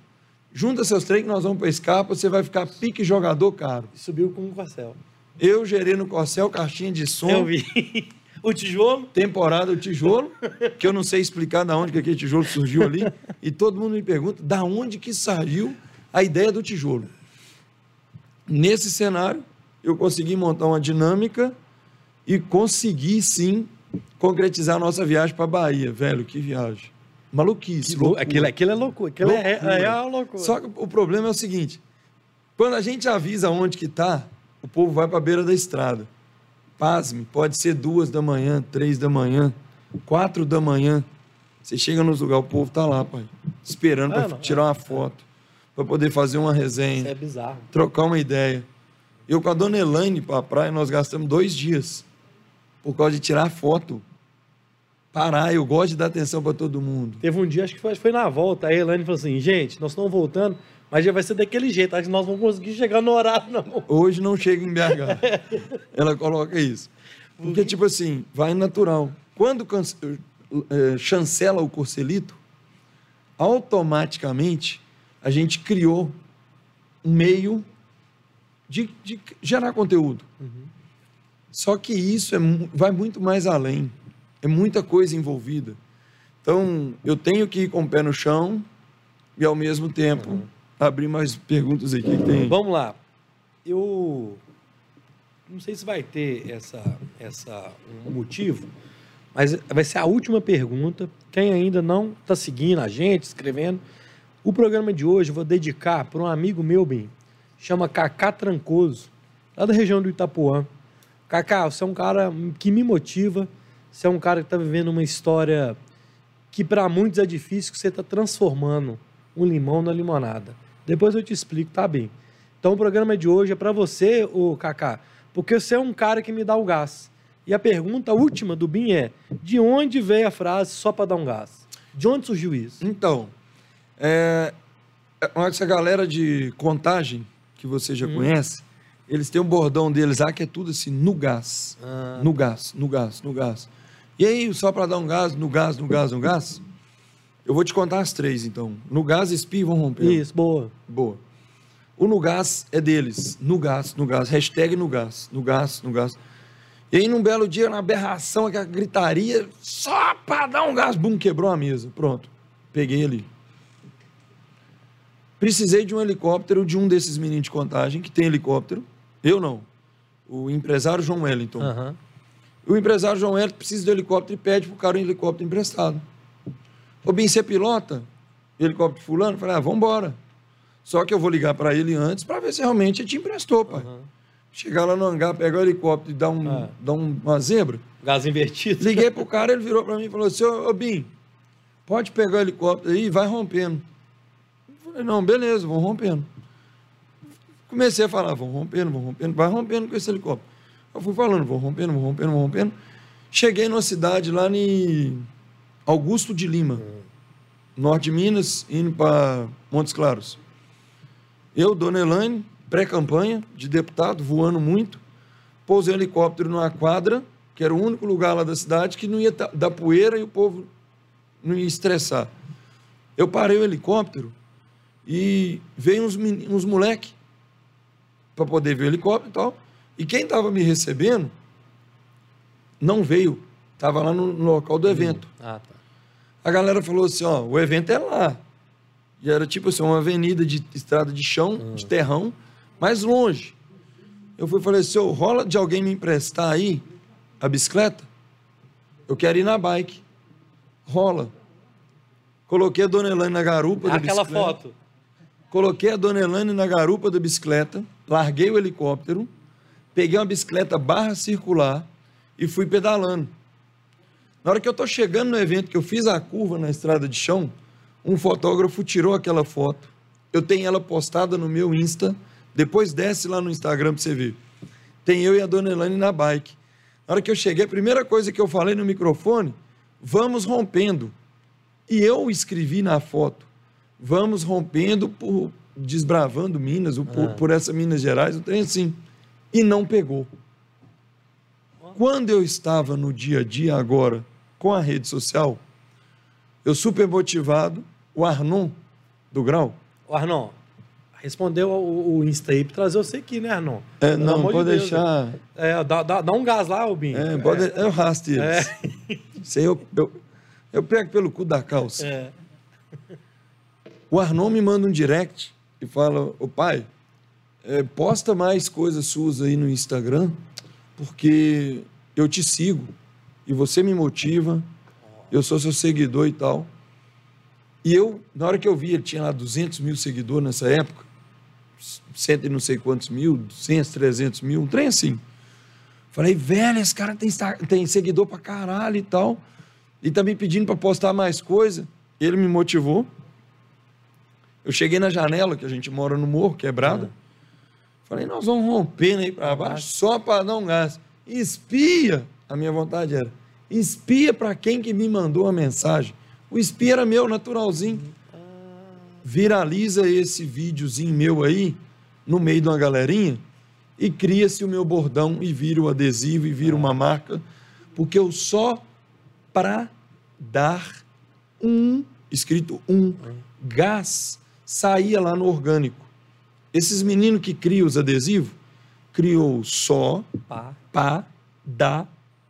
[SPEAKER 2] Junta seus trem que nós vamos para escapa, você vai ficar pique jogador caro.
[SPEAKER 1] Subiu com o Corcel.
[SPEAKER 2] Eu gerei no Corcel caixinha de som.
[SPEAKER 1] Eu vi. O tijolo?
[SPEAKER 2] Temporada o tijolo, que eu não sei explicar da onde que aquele tijolo surgiu ali. E todo mundo me pergunta da onde que saiu a ideia do tijolo. Nesse cenário, eu consegui montar uma dinâmica e consegui sim concretizar a nossa viagem para Bahia. Velho, que viagem maluquice.
[SPEAKER 1] Que aquilo, aquilo é loucura. Aquilo é, loucura. É, é, é loucura.
[SPEAKER 2] Só que o problema é o seguinte: quando a gente avisa onde que está, o povo vai para a beira da estrada. Pasme, pode ser duas da manhã, três da manhã, quatro da manhã. Você chega nos lugares, o povo está lá, pai, esperando ah, para tirar uma foto, para poder fazer uma resenha. Isso
[SPEAKER 1] é bizarro.
[SPEAKER 2] Trocar uma ideia. Eu com a dona Elaine para a praia, nós gastamos dois dias por causa de tirar foto. Parar, eu gosto de dar atenção para todo mundo.
[SPEAKER 1] Teve um dia, acho que foi, foi na volta, a Elaine falou assim: gente, nós estamos voltando, mas já vai ser daquele jeito, acho que nós vamos conseguir chegar no horário, não.
[SPEAKER 2] Hoje não chega em BH. [laughs] Ela coloca isso. Porque, tipo assim, vai natural. Quando é, chancela o Corcelito, automaticamente a gente criou um meio de, de gerar conteúdo. Uhum. Só que isso é, vai muito mais além. É muita coisa envolvida. Então, eu tenho que ir com o pé no chão e, ao mesmo tempo, uhum. Abrir mais perguntas aqui que tem.
[SPEAKER 1] Vamos lá. Eu não sei se vai ter essa, essa um motivo, mas vai ser a última pergunta. Quem ainda não está seguindo a gente, escrevendo, o programa de hoje eu vou dedicar para um amigo meu, bem, chama Cacá Trancoso, lá da região do Itapuã. Cacá, você é um cara que me motiva, você é um cara que está vivendo uma história que para muitos é difícil, que você está transformando um limão na limonada. Depois eu te explico, tá bem? Então o programa de hoje é para você, o Cacá, porque você é um cara que me dá o gás. E a pergunta última do Bin é: de onde veio a frase só para dar um gás? De onde surgiu isso?
[SPEAKER 2] Então, é, essa galera de contagem que você já hum. conhece, eles têm um bordão deles lá que é tudo assim, no gás. Ah. No gás, no gás, no gás. E aí, só para dar um gás, no gás, no gás, no gás, eu vou te contar as três, então. No gás, espirro vão romper.
[SPEAKER 1] Isso, boa.
[SPEAKER 2] Boa. O no gás é deles. No gás, no gás. Hashtag no gás, no gás, no gás. E aí, num belo dia, na aberração, aquela gritaria, só para dar um gás, bum, quebrou a mesa. Pronto. Peguei ali. Precisei de um helicóptero de um desses meninos de contagem, que tem helicóptero. Eu não. O empresário João Wellington. Uhum. O empresário João Wellington precisa de helicóptero e pede para o cara um helicóptero emprestado. Ô, bem, você pilota? Helicóptero fulano? falei, ah, vamos embora. Só que eu vou ligar para ele antes para ver se realmente ele te emprestou, pai. Uhum. Chegar lá no hangar, pegar o helicóptero e dar, um, ah. dar um, uma zebra.
[SPEAKER 1] Gás invertido.
[SPEAKER 2] Liguei pro [laughs] cara, ele virou para mim e falou assim, ô, ô Bim, pode pegar o helicóptero aí e vai rompendo. Falei, não, beleza, vão rompendo. Comecei a falar, vão rompendo, vão rompendo, vai rompendo com esse helicóptero. Eu fui falando, vão rompendo, vão rompendo, vão rompendo. Cheguei numa cidade lá em Augusto de Lima, norte de Minas, indo para Montes Claros. Eu, Dona Elaine, pré-campanha de deputado, voando muito, pousei um helicóptero numa quadra, que era o único lugar lá da cidade que não ia dar poeira e o povo não ia estressar. Eu parei o helicóptero e veio uns, uns para poder ver o helicóptero e tal. E quem estava me recebendo não veio. Estava lá no, no, local do evento. Ah, tá. A galera falou assim: ó, o evento é lá. E era tipo assim, uma avenida de estrada de chão, ah. de terrão, mais longe. Eu fui falei oh, rola de alguém me emprestar aí a bicicleta? Eu quero ir na bike. Rola. Coloquei a dona Elaine na garupa
[SPEAKER 1] da Aquela bicicleta. foto.
[SPEAKER 2] Coloquei a dona Elane na garupa da bicicleta, larguei o helicóptero, peguei uma bicicleta barra circular e fui pedalando. Na hora que eu estou chegando no evento, que eu fiz a curva na estrada de chão, um fotógrafo tirou aquela foto. Eu tenho ela postada no meu Insta. Depois desce lá no Instagram para você ver. Tem eu e a dona Elane na bike. Na hora que eu cheguei, a primeira coisa que eu falei no microfone, vamos rompendo. E eu escrevi na foto, vamos rompendo por desbravando Minas, por, ah. por essa Minas Gerais, o trem assim. E não pegou. Quando eu estava no dia a dia agora com a rede social, eu super motivado, o Arnon do Grau.
[SPEAKER 1] O Arnon, respondeu o, o Insta aí para trazer você aqui, né, Arnon?
[SPEAKER 2] É, não, pode de deixar.
[SPEAKER 1] É, dá, dá, dá, um gás lá, Albin.
[SPEAKER 2] É, pode, é. eu rasto eles. É. Isso aí eu, eu, eu pego pelo cu da calça. É. O Arnon me manda um direct e fala: Ô pai, é, posta mais coisas suas aí no Instagram, porque eu te sigo e você me motiva, eu sou seu seguidor e tal. E eu, na hora que eu vi, ele tinha lá 200 mil seguidores nessa época, cento e não sei quantos mil, 200, 300 mil, um trem assim. Falei, velho, esse cara tem, tem seguidor pra caralho e tal. E tá me pedindo para postar mais coisa. Ele me motivou. Eu cheguei na janela, que a gente mora no morro, quebrada. Falei, nós vamos rompendo aí para baixo só para dar um gás. Espia, a minha vontade era, espia para quem que me mandou a mensagem. O espia era meu, naturalzinho. Viraliza esse videozinho meu aí, no meio de uma galerinha, e cria-se o meu bordão, e vira o adesivo, e vira uma marca, porque eu só para dar um, escrito um, gás, saía lá no orgânico. Esses meninos que criam os adesivos, criou só para dar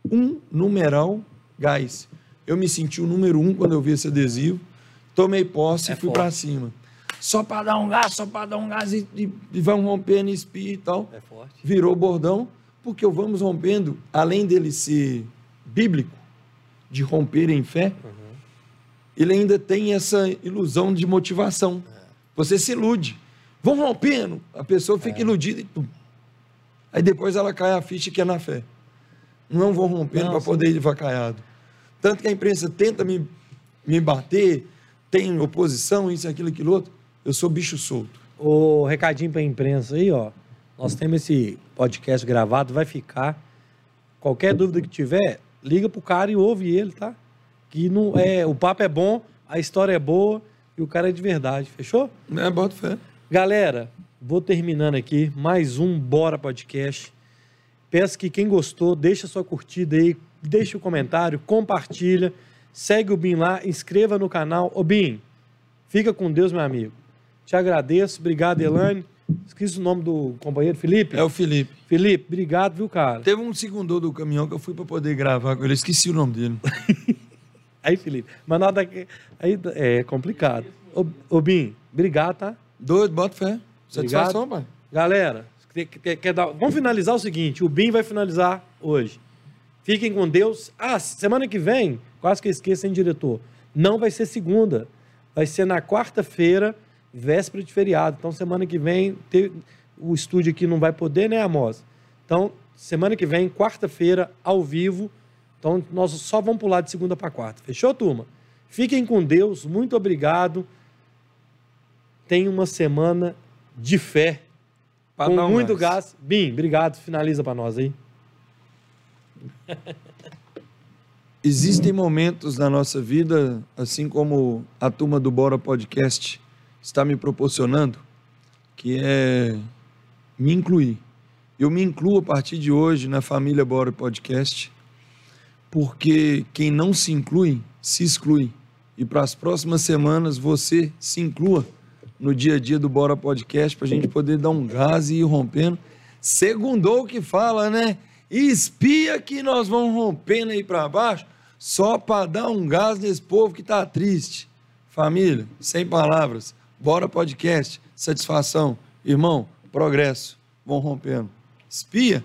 [SPEAKER 2] um numeral gás. Eu me senti o número um quando eu vi esse adesivo, tomei posse é e fui para cima. Só para dar um gás, só para dar um gás e, e, e vamos rompendo espia e tal. É forte. Virou bordão, porque o vamos rompendo, além dele ser bíblico, de romper em fé, uhum. ele ainda tem essa ilusão de motivação. É. Você se ilude. Vão rompendo, a pessoa fica é. iludida e pum. Aí depois ela cai a ficha que é na fé. Não vão rompendo para poder ir vacaiado. Tanto que a imprensa tenta me, me bater, tem oposição, isso, aquilo, aquilo outro. Eu sou bicho solto.
[SPEAKER 1] O recadinho para a imprensa aí, ó. Nós temos esse podcast gravado, vai ficar. Qualquer dúvida que tiver, liga pro cara e ouve ele, tá? Que não é, o papo é bom, a história é boa e o cara é de verdade. Fechou?
[SPEAKER 2] É, bota fé.
[SPEAKER 1] Galera, vou terminando aqui mais um Bora Podcast. Peço que quem gostou, deixa sua curtida aí, deixa o um comentário, compartilha, segue o Bin lá, inscreva no canal. Ô Bin, fica com Deus, meu amigo. Te agradeço, obrigado, Elane. Esqueci o nome do companheiro, Felipe?
[SPEAKER 2] É o Felipe.
[SPEAKER 1] Felipe, obrigado, viu, cara?
[SPEAKER 2] Teve um segundo do caminhão que eu fui para poder gravar com ele, esqueci o nome dele. [laughs]
[SPEAKER 1] aí, Felipe, mas nada que. Aí é complicado. Ô, ô Bim, obrigado, tá?
[SPEAKER 2] Doido, bota fé. Satisfação, pai.
[SPEAKER 1] Galera, quer, quer, dar... vamos finalizar o seguinte: o Bim vai finalizar hoje. Fiquem com Deus. Ah, semana que vem, quase que eu esqueço, hein, diretor? Não vai ser segunda. Vai ser na quarta-feira véspera de feriado. Então, semana que vem, o estúdio aqui não vai poder, né, Amos? Então, semana que vem, quarta-feira, ao vivo. Então, nós só vamos pular de segunda para quarta. Fechou, turma? Fiquem com Deus. Muito obrigado. Tenha uma semana de fé. Pra com muito gás. Bim, obrigado. Finaliza para nós aí.
[SPEAKER 2] Existem momentos na nossa vida, assim como a turma do Bora Podcast está me proporcionando, que é me incluir. Eu me incluo a partir de hoje na família Bora Podcast, porque quem não se inclui, se exclui. E para as próximas semanas você se inclua no dia a dia do Bora Podcast para a gente poder dar um gás e ir rompendo. Segundou o que fala, né? Espia que nós vamos rompendo aí para baixo só para dar um gás nesse povo que está triste. Família, sem palavras. Bora podcast, satisfação, irmão, progresso, vão rompendo. Espia,